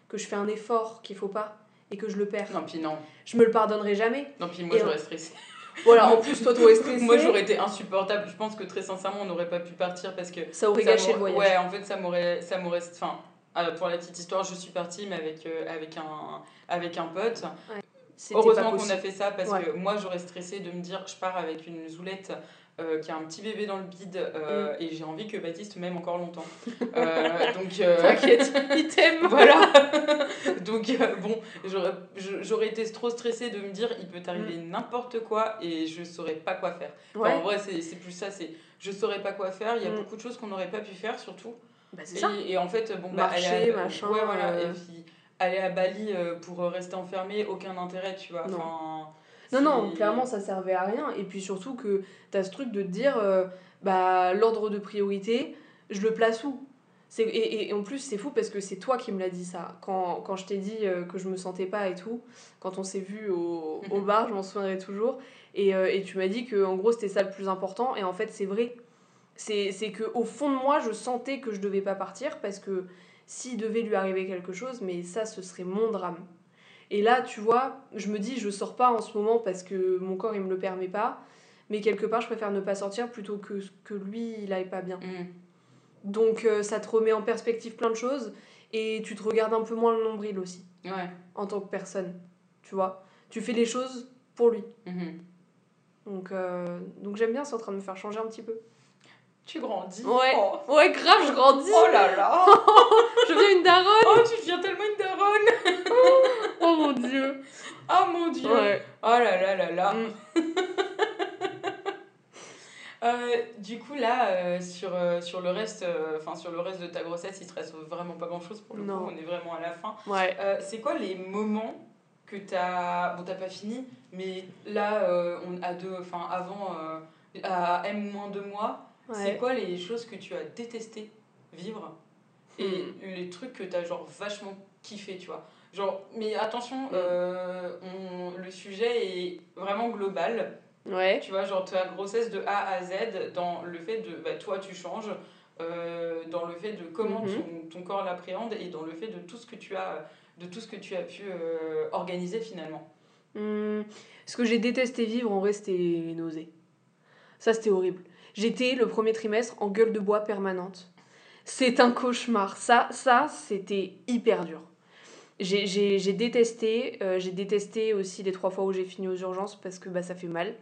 que je fais un effort qu'il faut pas, et que je le perds, Non, puis non. je me le pardonnerai jamais. Non, puis moi, j'aurais stressé. Voilà, en plus, toi, t'aurais stressé. Moi, j'aurais été insupportable. Je pense que très sincèrement, on n'aurait pas pu partir parce que. Ça aurait ça gâché le voyage. Ouais, en fait, ça m'aurait. Ça m'aurait enfin, euh, pour la petite histoire, je suis partie, mais avec, euh, avec, un, avec un pote. Heureusement qu'on a fait ça parce Ouais. que moi, j'aurais stressé de me dire je pars avec une zoulette. euh, qui a un petit bébé dans le bide euh, et j'ai envie que Baptiste m'aime encore longtemps. Euh, donc T'inquiète, il t'aime. voilà. Donc bon, j'aurais été trop stressée de me dire il peut t'arriver n'importe quoi et je saurais pas quoi faire. Enfin, en vrai, c'est c'est plus ça, c'est je saurais pas quoi faire. Il y a Mm. beaucoup de choses qu'on n'aurait pas pu faire surtout. Bah c'est ça. Et, et en fait, bon, bah, Marcher, aller à, machin, Ouais, voilà. euh. Et puis aller à Bali euh, pour rester enfermé, aucun intérêt, tu vois. Non. Enfin, Non, non, clairement, ça servait à rien. Et puis surtout que t'as ce truc de te dire, euh, bah, l'ordre de priorité, je le place où? C'est, et, et en plus, c'est fou parce que c'est toi qui me l'as dit ça. Quand, quand je t'ai dit euh, que je me sentais pas et tout, quand on s'est vu au, au bar, je m'en souviendrai toujours. Et, euh, et tu m'as dit que en gros, c'était ça le plus important. Et en fait, c'est vrai. C'est, que au fond de moi, je sentais que je devais pas partir parce que s'il devait lui arriver quelque chose, mais ça, ce serait mon drame. Et là, tu vois, je me dis, je sors pas en ce moment parce que mon corps, il me le permet pas. Mais quelque part, je préfère ne pas sortir plutôt que que lui, il aille pas bien. Mm. Donc, euh, ça te remet en perspective plein de choses. Et tu te regardes un peu moins le nombril aussi, Ouais. en tant que personne. Tu vois Tu fais les choses pour lui. Mhm. Donc, euh, donc j'aime bien, c'est en train de me faire changer un petit peu. Tu grandis. Ouais. Oh. Ouais, grave, je grandis. Oh là là Je deviens une daronne. Oh, tu deviens tellement une daronne Oh mon dieu. Oh mon dieu Ouais. Oh là là là là Mm. Euh, du coup là euh, sur, euh, sur le reste enfin sur le reste de ta grossesse il te reste vraiment pas grand chose pour le Non. coup on est vraiment à la fin Ouais. C'est quoi les moments que t'as bon t'as pas fini mais là on a deux enfin avant à M moins c'est quoi les choses que tu as détesté vivre et Hmm. les trucs que t'as genre vachement kiffé tu vois? Genre mais attention Hmm. euh, on, le sujet est vraiment global Ouais. tu vois, genre ta grossesse de A à Z, dans le fait de, bah, toi tu changes, euh, dans le fait de comment Mhm. ton, ton corps l'appréhende et dans le fait de tout ce que tu as, de tout ce que tu as pu euh, organiser finalement. Hum, ce que j'ai détesté vivre, en vrai, c'était les nausées. Ça, c'était horrible. J'étais le premier trimestre en gueule de bois permanente. C'est un cauchemar. Ça, ça c'était hyper dur. J'ai- détesté. euh, j'ai détesté aussi les trois fois où j'ai fini aux urgences parce que bah, ça fait mal.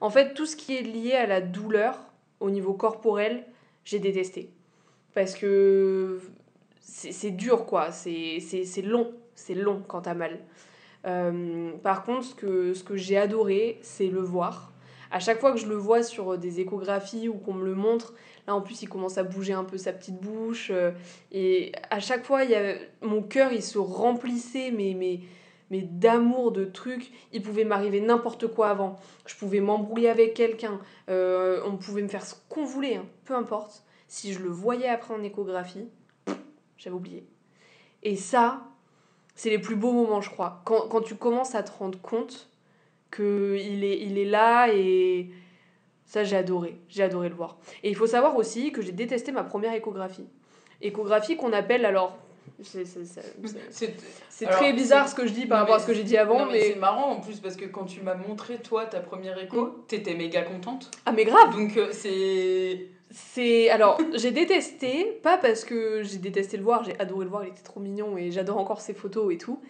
En fait, tout ce qui est lié à la douleur au niveau corporel, j'ai détesté. Parce que c'est dur, quoi. C'est long. C'est long quand t'as mal. Euh, par contre, ce que, ce que j'ai adoré, c'est le voir. À chaque fois que je le vois sur des échographies ou qu'on me le montre, là en plus il commence à bouger un peu sa petite bouche. euh, et à chaque fois, mon cœur il se remplissait mais, mais, mais d'amour, de trucs. Il pouvait m'arriver n'importe quoi avant. Je pouvais m'embrouiller avec quelqu'un. euh, on pouvait me faire ce qu'on voulait, hein, peu importe. Si je le voyais après en échographie, j'avais oublié. Et ça, c'est les plus beaux moments, je crois. Quand, quand tu commences à te rendre compte qu'il est, il est là et ça, j'ai adoré. J'ai adoré le voir. Et il faut savoir aussi que j'ai détesté ma première échographie. Échographie qu'on appelle, alors, C'est très bizarre ce que je dis par rapport à ce que j'ai dit avant, Non, mais, mais. c'est marrant en plus parce que quand tu m'as montré toi ta première écho, t'étais méga contente. Ah, mais grave Donc euh, c'est. C'est. Alors, j'ai détesté, pas parce que j'ai détesté le voir, j'ai adoré le voir, il était trop mignon et j'adore encore ses photos et tout,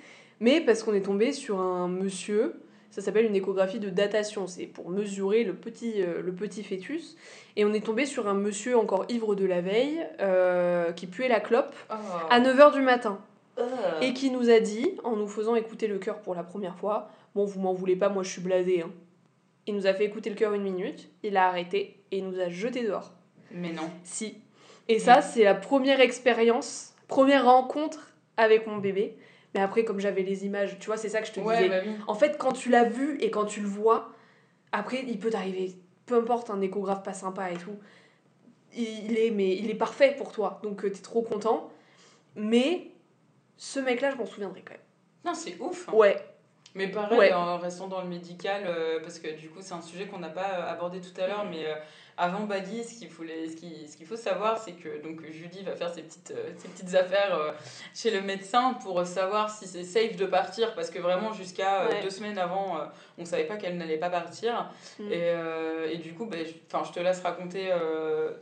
mais parce qu'on est tombé sur un monsieur, ça s'appelle une échographie de datation, c'est pour mesurer le petit, euh, le petit fœtus, et on est tombé sur un monsieur encore ivre de la veille euh, qui puait la clope à 9h du matin. Et qui nous a dit, en nous faisant écouter le cœur pour la première fois, bon, vous m'en voulez pas, moi je suis blasé. Hein. Il nous a fait écouter le cœur une minute, il a arrêté et il nous a jeté dehors. Mais non. Si. Et ça, c'est la première expérience, première rencontre avec mon bébé. Mais après, comme j'avais les images, tu vois, c'est ça que je te Ouais, disais. bah oui. En fait, quand tu l'as vu et quand tu le vois, après, il peut t'arriver, peu importe, un échographe pas sympa et tout, il est, mais il est parfait pour toi. Donc, euh, t'es trop content. Mais ce mec-là, je m'en souviendrai quand même. Non, c'est ouf. hein. Ouais, Mais pareil, Ouais. en restant dans le médical, euh, parce que du coup, c'est un sujet qu'on n'a pas euh, abordé tout à l'heure, mais euh, avant Bali, ce qu'il faut, les- ce qui- ce qu'il faut savoir, c'est que donc, Julie va faire ses petites, euh, ses petites affaires chez le médecin pour savoir si c'est safe de partir, parce que vraiment, jusqu'à Ouais. deux semaines avant, on savait pas qu'elle n'allait pas partir. Mm. Et, et du coup, ben, je, te laisse raconter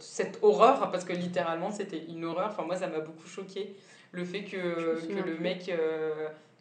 cette horreur, parce que littéralement, c'était une horreur. Enfin, moi, ça m'a beaucoup choqué le fait que, que le mec.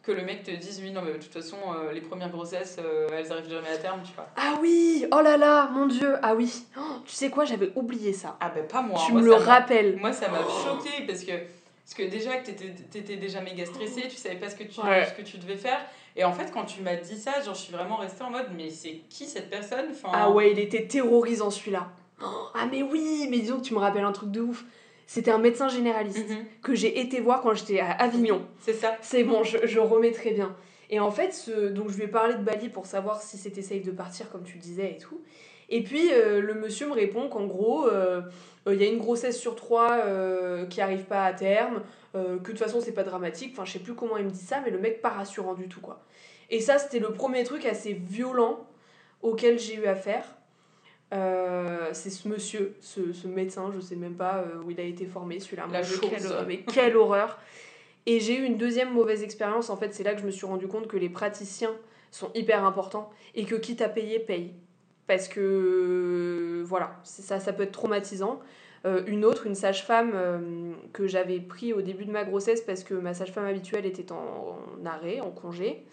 Que le mec te dise oui non mais de toute façon euh, les premières grossesses euh, elles arrivent jamais à terme tu vois Ah oui, oh là là, mon dieu, ah oui. Oh, tu sais quoi, j'avais oublié ça. ah ben pas moi tu moi, me le rappelles. moi ça m'a choqué parce que parce que déjà que t'étais étais déjà méga stressée tu savais pas ce que tu Ouais. ce que tu devais faire et en fait quand tu m'as dit ça genre je suis vraiment restée en mode mais c'est qui cette personne? Enfin Ah ouais, il était terrorisant celui-là. Oh, ah mais oui, mais disons que tu me rappelles un truc de ouf. C'était un médecin généraliste Mhm. que j'ai été voir quand j'étais à Avignon. c'est ça C'est bon, je, je remets très bien. Et en fait, ce, donc je lui ai parlé de Bali pour savoir si c'était safe de partir, comme tu le disais et tout. Et puis euh, le monsieur me répond qu'en gros, euh, euh, il y a une grossesse sur trois qui arrive pas à terme, que de toute façon c'est pas dramatique. Enfin, je sais plus comment il me dit ça, mais le mec pas rassurant du tout quoi. Et ça, c'était le premier truc assez violent auquel j'ai eu affaire. Euh, c'est ce monsieur, ce, ce médecin, je sais même pas euh, où il a été formé, celui-là. La chose. mais quelle horreur! Et j'ai eu une deuxième mauvaise expérience. En fait, c'est là que je me suis rendu compte que les praticiens sont hyper importants et que quitte à payer, paye. Parce que, voilà, ça, ça peut être traumatisant. Euh, une autre, une sage-femme euh, que j'avais pris au début de ma grossesse parce que ma sage-femme habituelle était en, en arrêt, en congé,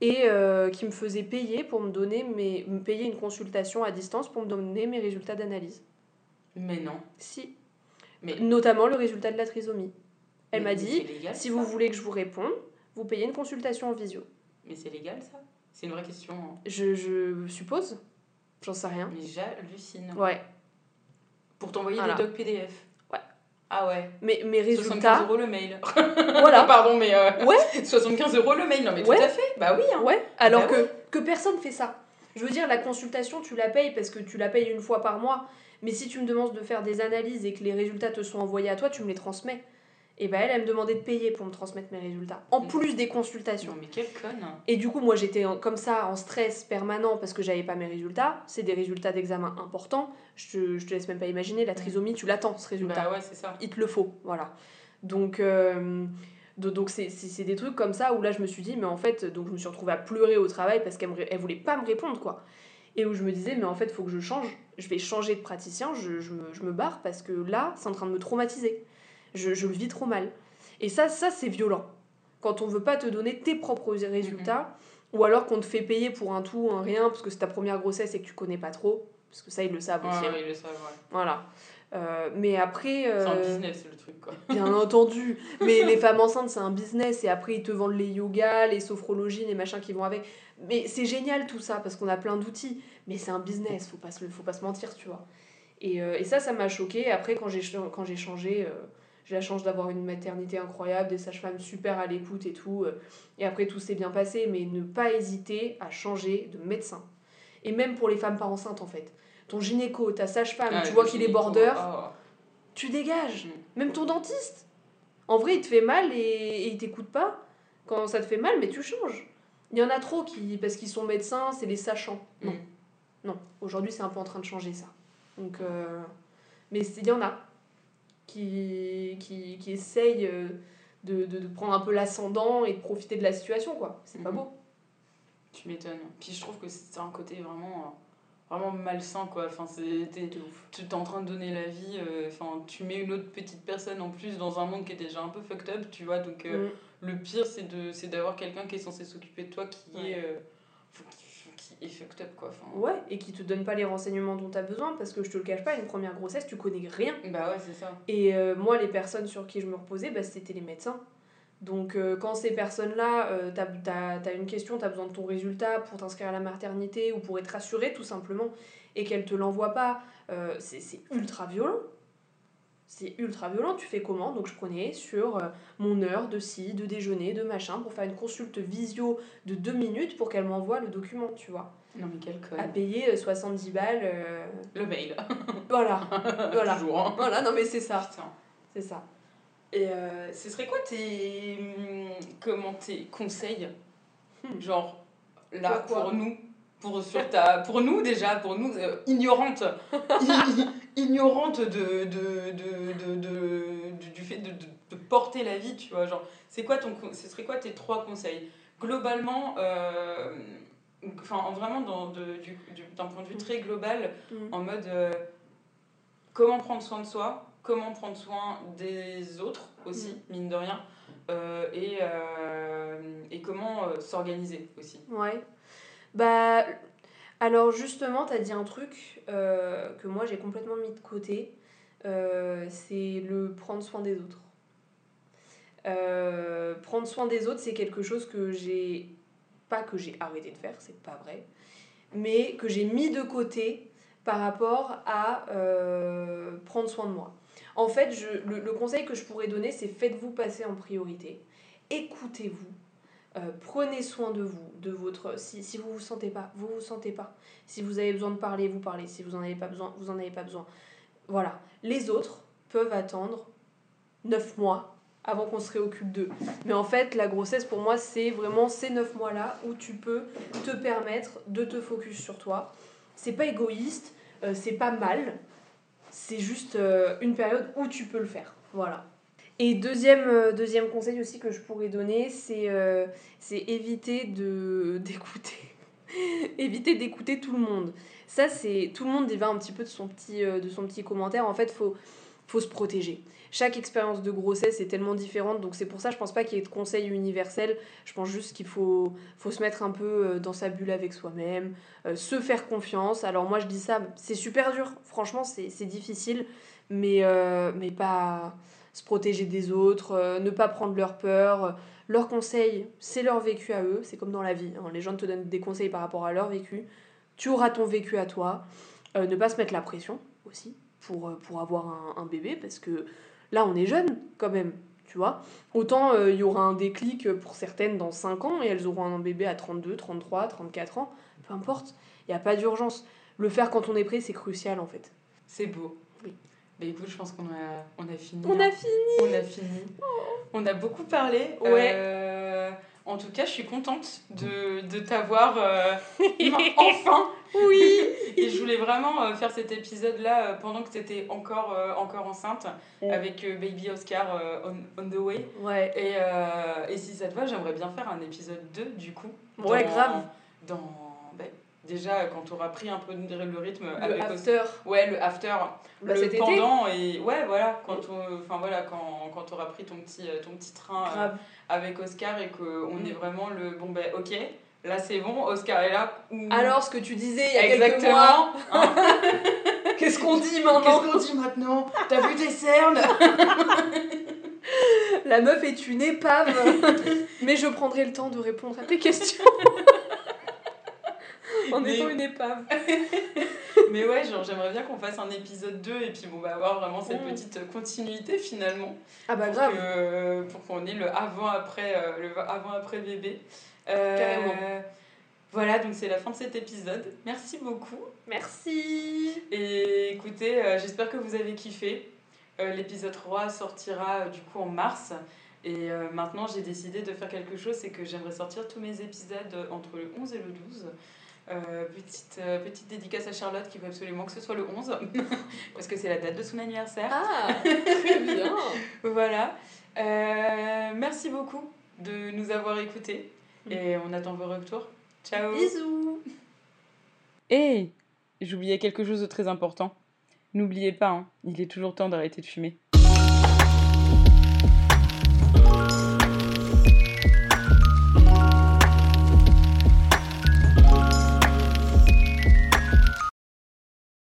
et euh, qui me faisait payer pour me donner mes, me payer une consultation à distance pour me donner mes résultats d'analyse. mais non Si. Mais- Notamment le résultat de la trisomie. Elle m'a dit, légal, si vous voulez que je vous réponde, vous payez une consultation en visio. mais c'est légal ça? C'est une vraie question hein. Je, je suppose J'en sais rien. mais j'hallucine Ouais. pour t'envoyer Voilà. des docs PDF. Ah ouais Mais mes 75 résultats. euros le mail Voilà. pardon mais euh, Ouais. 75 euros le mail non mais Ouais. tout à fait bah oui hein. Ouais. Alors Bah que, que personne fait ça. Je veux dire, la consultation, tu la payes parce que tu la payes une fois par mois. Mais si tu me demandes de faire des analyses et que les résultats te sont envoyés à toi, tu me les transmets. Et ben elle, elle me demandait de payer pour me transmettre mes résultats. En plus des consultations. non mais quelle conne Et du coup, moi, j'étais comme ça, en stress permanent parce que j'avais pas mes résultats. C'est des résultats d'examen importants. Je te, je te laisse même pas imaginer, la trisomie, tu l'attends, ce résultat. bah ouais c'est ça Il te le faut, voilà. Donc, euh, do- donc c'est, des trucs comme ça où là, je me suis dit, mais en fait, donc je me suis retrouvée à pleurer au travail parce qu'elle elle voulait pas me répondre, quoi. Et où je me disais, mais en fait, il faut que je change. Je vais changer de praticien, je, je, me, je me barre parce que là, c'est en train de me traumatiser. Je, je le vis trop mal. Et ça, ça c'est violent. Quand on veut pas te donner tes propres résultats, ou alors qu'on te fait payer pour un tout, un rien, parce que c'est ta première grossesse et que tu connais pas trop. Parce que ça, ils le savent aussi. Ouais, hein. ouais, ils le savent, ouais. Voilà. Euh, mais après. C'est un euh, business le truc quoi. Bien entendu. Mais les femmes enceintes, c'est un business. Et après, ils te vendent les yogas, les sophrologies, les machins qui vont avec. Mais c'est génial tout ça, parce qu'on a plein d'outils. Mais c'est un business, faut pas se, faut pas se mentir, tu vois. Et, euh, et ça, ça m'a choqué. Après, quand j'ai ch- quand j'ai changé, euh, j'ai la chance d'avoir une maternité incroyable, des sages-femmes super à l'écoute et tout. euh, et après, tout s'est bien passé. Mais ne pas hésiter à changer de médecin. Et même pour les femmes pas enceintes, en fait. Ton gynéco, ta sage-femme, Ah, tu vois qu'il est border, oh. tu dégages. Mm. Même ton dentiste. En vrai, il te fait mal et, et il t'écoute pas. Quand ça te fait mal, mais tu changes. Il y en a trop qui, parce qu'ils sont médecins, c'est les sachants. Non. Mm. Non. Aujourd'hui, c'est un peu en train de changer ça. Donc, euh, mais il y en a qui, qui, qui essayent euh, de, de, de prendre un peu l'ascendant et de profiter de la situation, quoi. C'est pas Mhm. beau. Tu m'étonnes. Puis je trouve que c'est un côté vraiment, euh, vraiment malsain, quoi. Enfin, c'est, t'es, tu es en train de donner la vie, euh, enfin, tu mets une autre petite personne en plus dans un monde qui est déjà un peu fucked up, tu vois. Donc, euh, Mm. le pire, c'est, de, c'est d'avoir quelqu'un qui est censé s'occuper de toi qui, Ouais. est, euh, qui est fucked up, quoi. Enfin, Ouais, et qui te donne pas les renseignements dont tu as besoin, parce que je te le cache pas, une première grossesse, tu connais rien. Bah ouais, c'est ça. Et euh, moi, les personnes sur qui je me reposais, bah, c'était les médecins. Donc, euh, quand ces personnes-là, euh, t'as as, une question, t'as besoin de ton résultat pour t'inscrire à la maternité ou pour être rassuré tout simplement, et qu'elles te l'envoient pas, euh, c'est c'est ultra violent. C'est ultra violent. Tu fais comment? Donc, je prenais sur euh, mon heure de ci, de déjeuner, de machin, pour faire une consulte visio de deux minutes pour qu'elle m'envoie le document, tu vois. Non, mais quel con. À payer euh, 70 balles. euh, Le mail. Voilà, voilà. Toujours. hein. Voilà, non mais c'est ça. C'est ça. Et euh, ce serait quoi tes, hum, comment, tes conseils? Hmm. Genre, là, Pourquoi pour nous, pour, sur ta, pour nous déjà, pour nous, euh, ignorantes, de, de, de, de, de- du, fait de, porter la vie, tu vois. Genre, c'est quoi ton, ce serait quoi tes trois conseils? Globalement, euh, enfin, vraiment de, du, du- d'un point de vue très global, Mm. en mode euh, comment prendre soin de soi, comment prendre soin des autres aussi, mine de rien, euh, et, et comment s'organiser aussi. Ouais. Bah, alors justement, t'as dit un truc euh, que moi j'ai complètement mis de côté. Euh, c'est le prendre soin des autres. Euh, prendre soin des autres, c'est quelque chose que j'ai. Pas que j'ai arrêté de faire, c'est pas vrai. Mais que j'ai mis de côté par rapport à prendre soin de moi. En fait, je, le, le conseil que je pourrais donner, c'est faites-vous passer en priorité. Écoutez-vous. Euh, prenez soin de vous, de votre. Si, si vous vous sentez pas, vous vous sentez pas. Si vous avez besoin de parler, vous parlez. Si vous en avez pas besoin, vous en avez pas besoin. Voilà. Les autres peuvent attendre 9 mois avant qu'on se réoccupe d'eux. Mais en fait, la grossesse pour moi, c'est vraiment ces 9 mois-là où tu peux te permettre de te focus sur toi. C'est pas égoïste, euh, c'est pas mal. C'est juste euh, une période où tu peux le faire. Voilà. Et deuxième, euh, deuxième conseil aussi que je pourrais donner, c'est euh, éviter d'écouter. éviter d'écouter tout le monde. Ça, c'est tout le monde y va un petit peu de son petit, euh, de son petit commentaire. En fait, faut, faut se protéger. Chaque expérience de grossesse est tellement différente, donc c'est pour ça je pense pas qu'il y ait de conseils universels. Je pense juste qu'il faut, faut se mettre un peu euh, dans sa bulle avec soi-même, se faire confiance. Alors moi je dis ça, c'est super dur, franchement c'est difficile, mais, mais pas se protéger des autres, euh, ne pas prendre leur peur. Leurs conseils, c'est leur vécu à eux, c'est comme dans la vie. hein. Les gens te donnent des conseils par rapport à leur vécu. Tu auras ton vécu à toi. Euh, ne pas se mettre la pression aussi pour, euh, pour avoir un, bébé, parce que là on est jeune quand même, tu vois. Autant il y aura un déclic pour certaines dans 5 ans et elles auront un bébé à 32, 33, 34 ans, peu importe, il n'y a pas d'urgence. Le faire quand on est prêt, c'est crucial en fait. C'est beau. Bah écoute, je pense qu'on a, on a fini. On hein. a fini On a fini. On a beaucoup parlé. Ouais. Euh, en tout cas, je suis contente de, de t'avoir euh, enfin. Oui Et je voulais vraiment euh, faire cet épisode-là pendant que tu étais encore, euh, encore enceinte Ouais. avec Baby Oscar on, on the way. Ouais, Et, et si ça te va, j'aimerais bien faire un épisode 2 du coup. Ouais, grave. Dans, déjà, quand tu auras pris un peu le rythme le avec after, Ouais, le after, bah, le été, pendant et ouais, voilà, quand on- enfin voilà, quand quand t'auras pris ton petit euh, ton petit train euh, avec Oscar et que on Mm. est vraiment le bon ben OK, là c'est bon, Oscar est là. Alors, ce que tu disais il y a quelques mois, exactement. hein. qu'est-ce qu'on dit maintenant Qu'est-ce qu'on dit maintenant? T'as vu tes cernes? La meuf est une épave Mais je prendrai le temps de répondre à tes questions. en Mais- étant une épave. Mais ouais, genre j'aimerais bien qu'on fasse un épisode 2 et puis bon bah avoir vraiment cette Mm. petite continuité finalement. Ah bah pour grave. que- pour qu'on ait le avant-après euh, le avant-après bébé. Euh, Carrément. Voilà, donc c'est la fin de cet épisode. Merci beaucoup. Merci. Et écoutez, euh, j'espère que vous avez kiffé. Euh, L'épisode 3 sortira euh, du coup en mars. Et maintenant, j'ai décidé de faire quelque chose, c'est que j'aimerais sortir tous mes épisodes entre le 11 et le 12. Petite, petite dédicace à Charlotte qui veut absolument que ce soit le 11, parce que c'est la date de son anniversaire. Ah, très bien. voilà. merci beaucoup de nous avoir écoutés mm. et on attend vos retours. Ciao. Bisous. Et j'oubliais quelque chose de très important. N'oubliez pas, hein, il est toujours temps d'arrêter de fumer.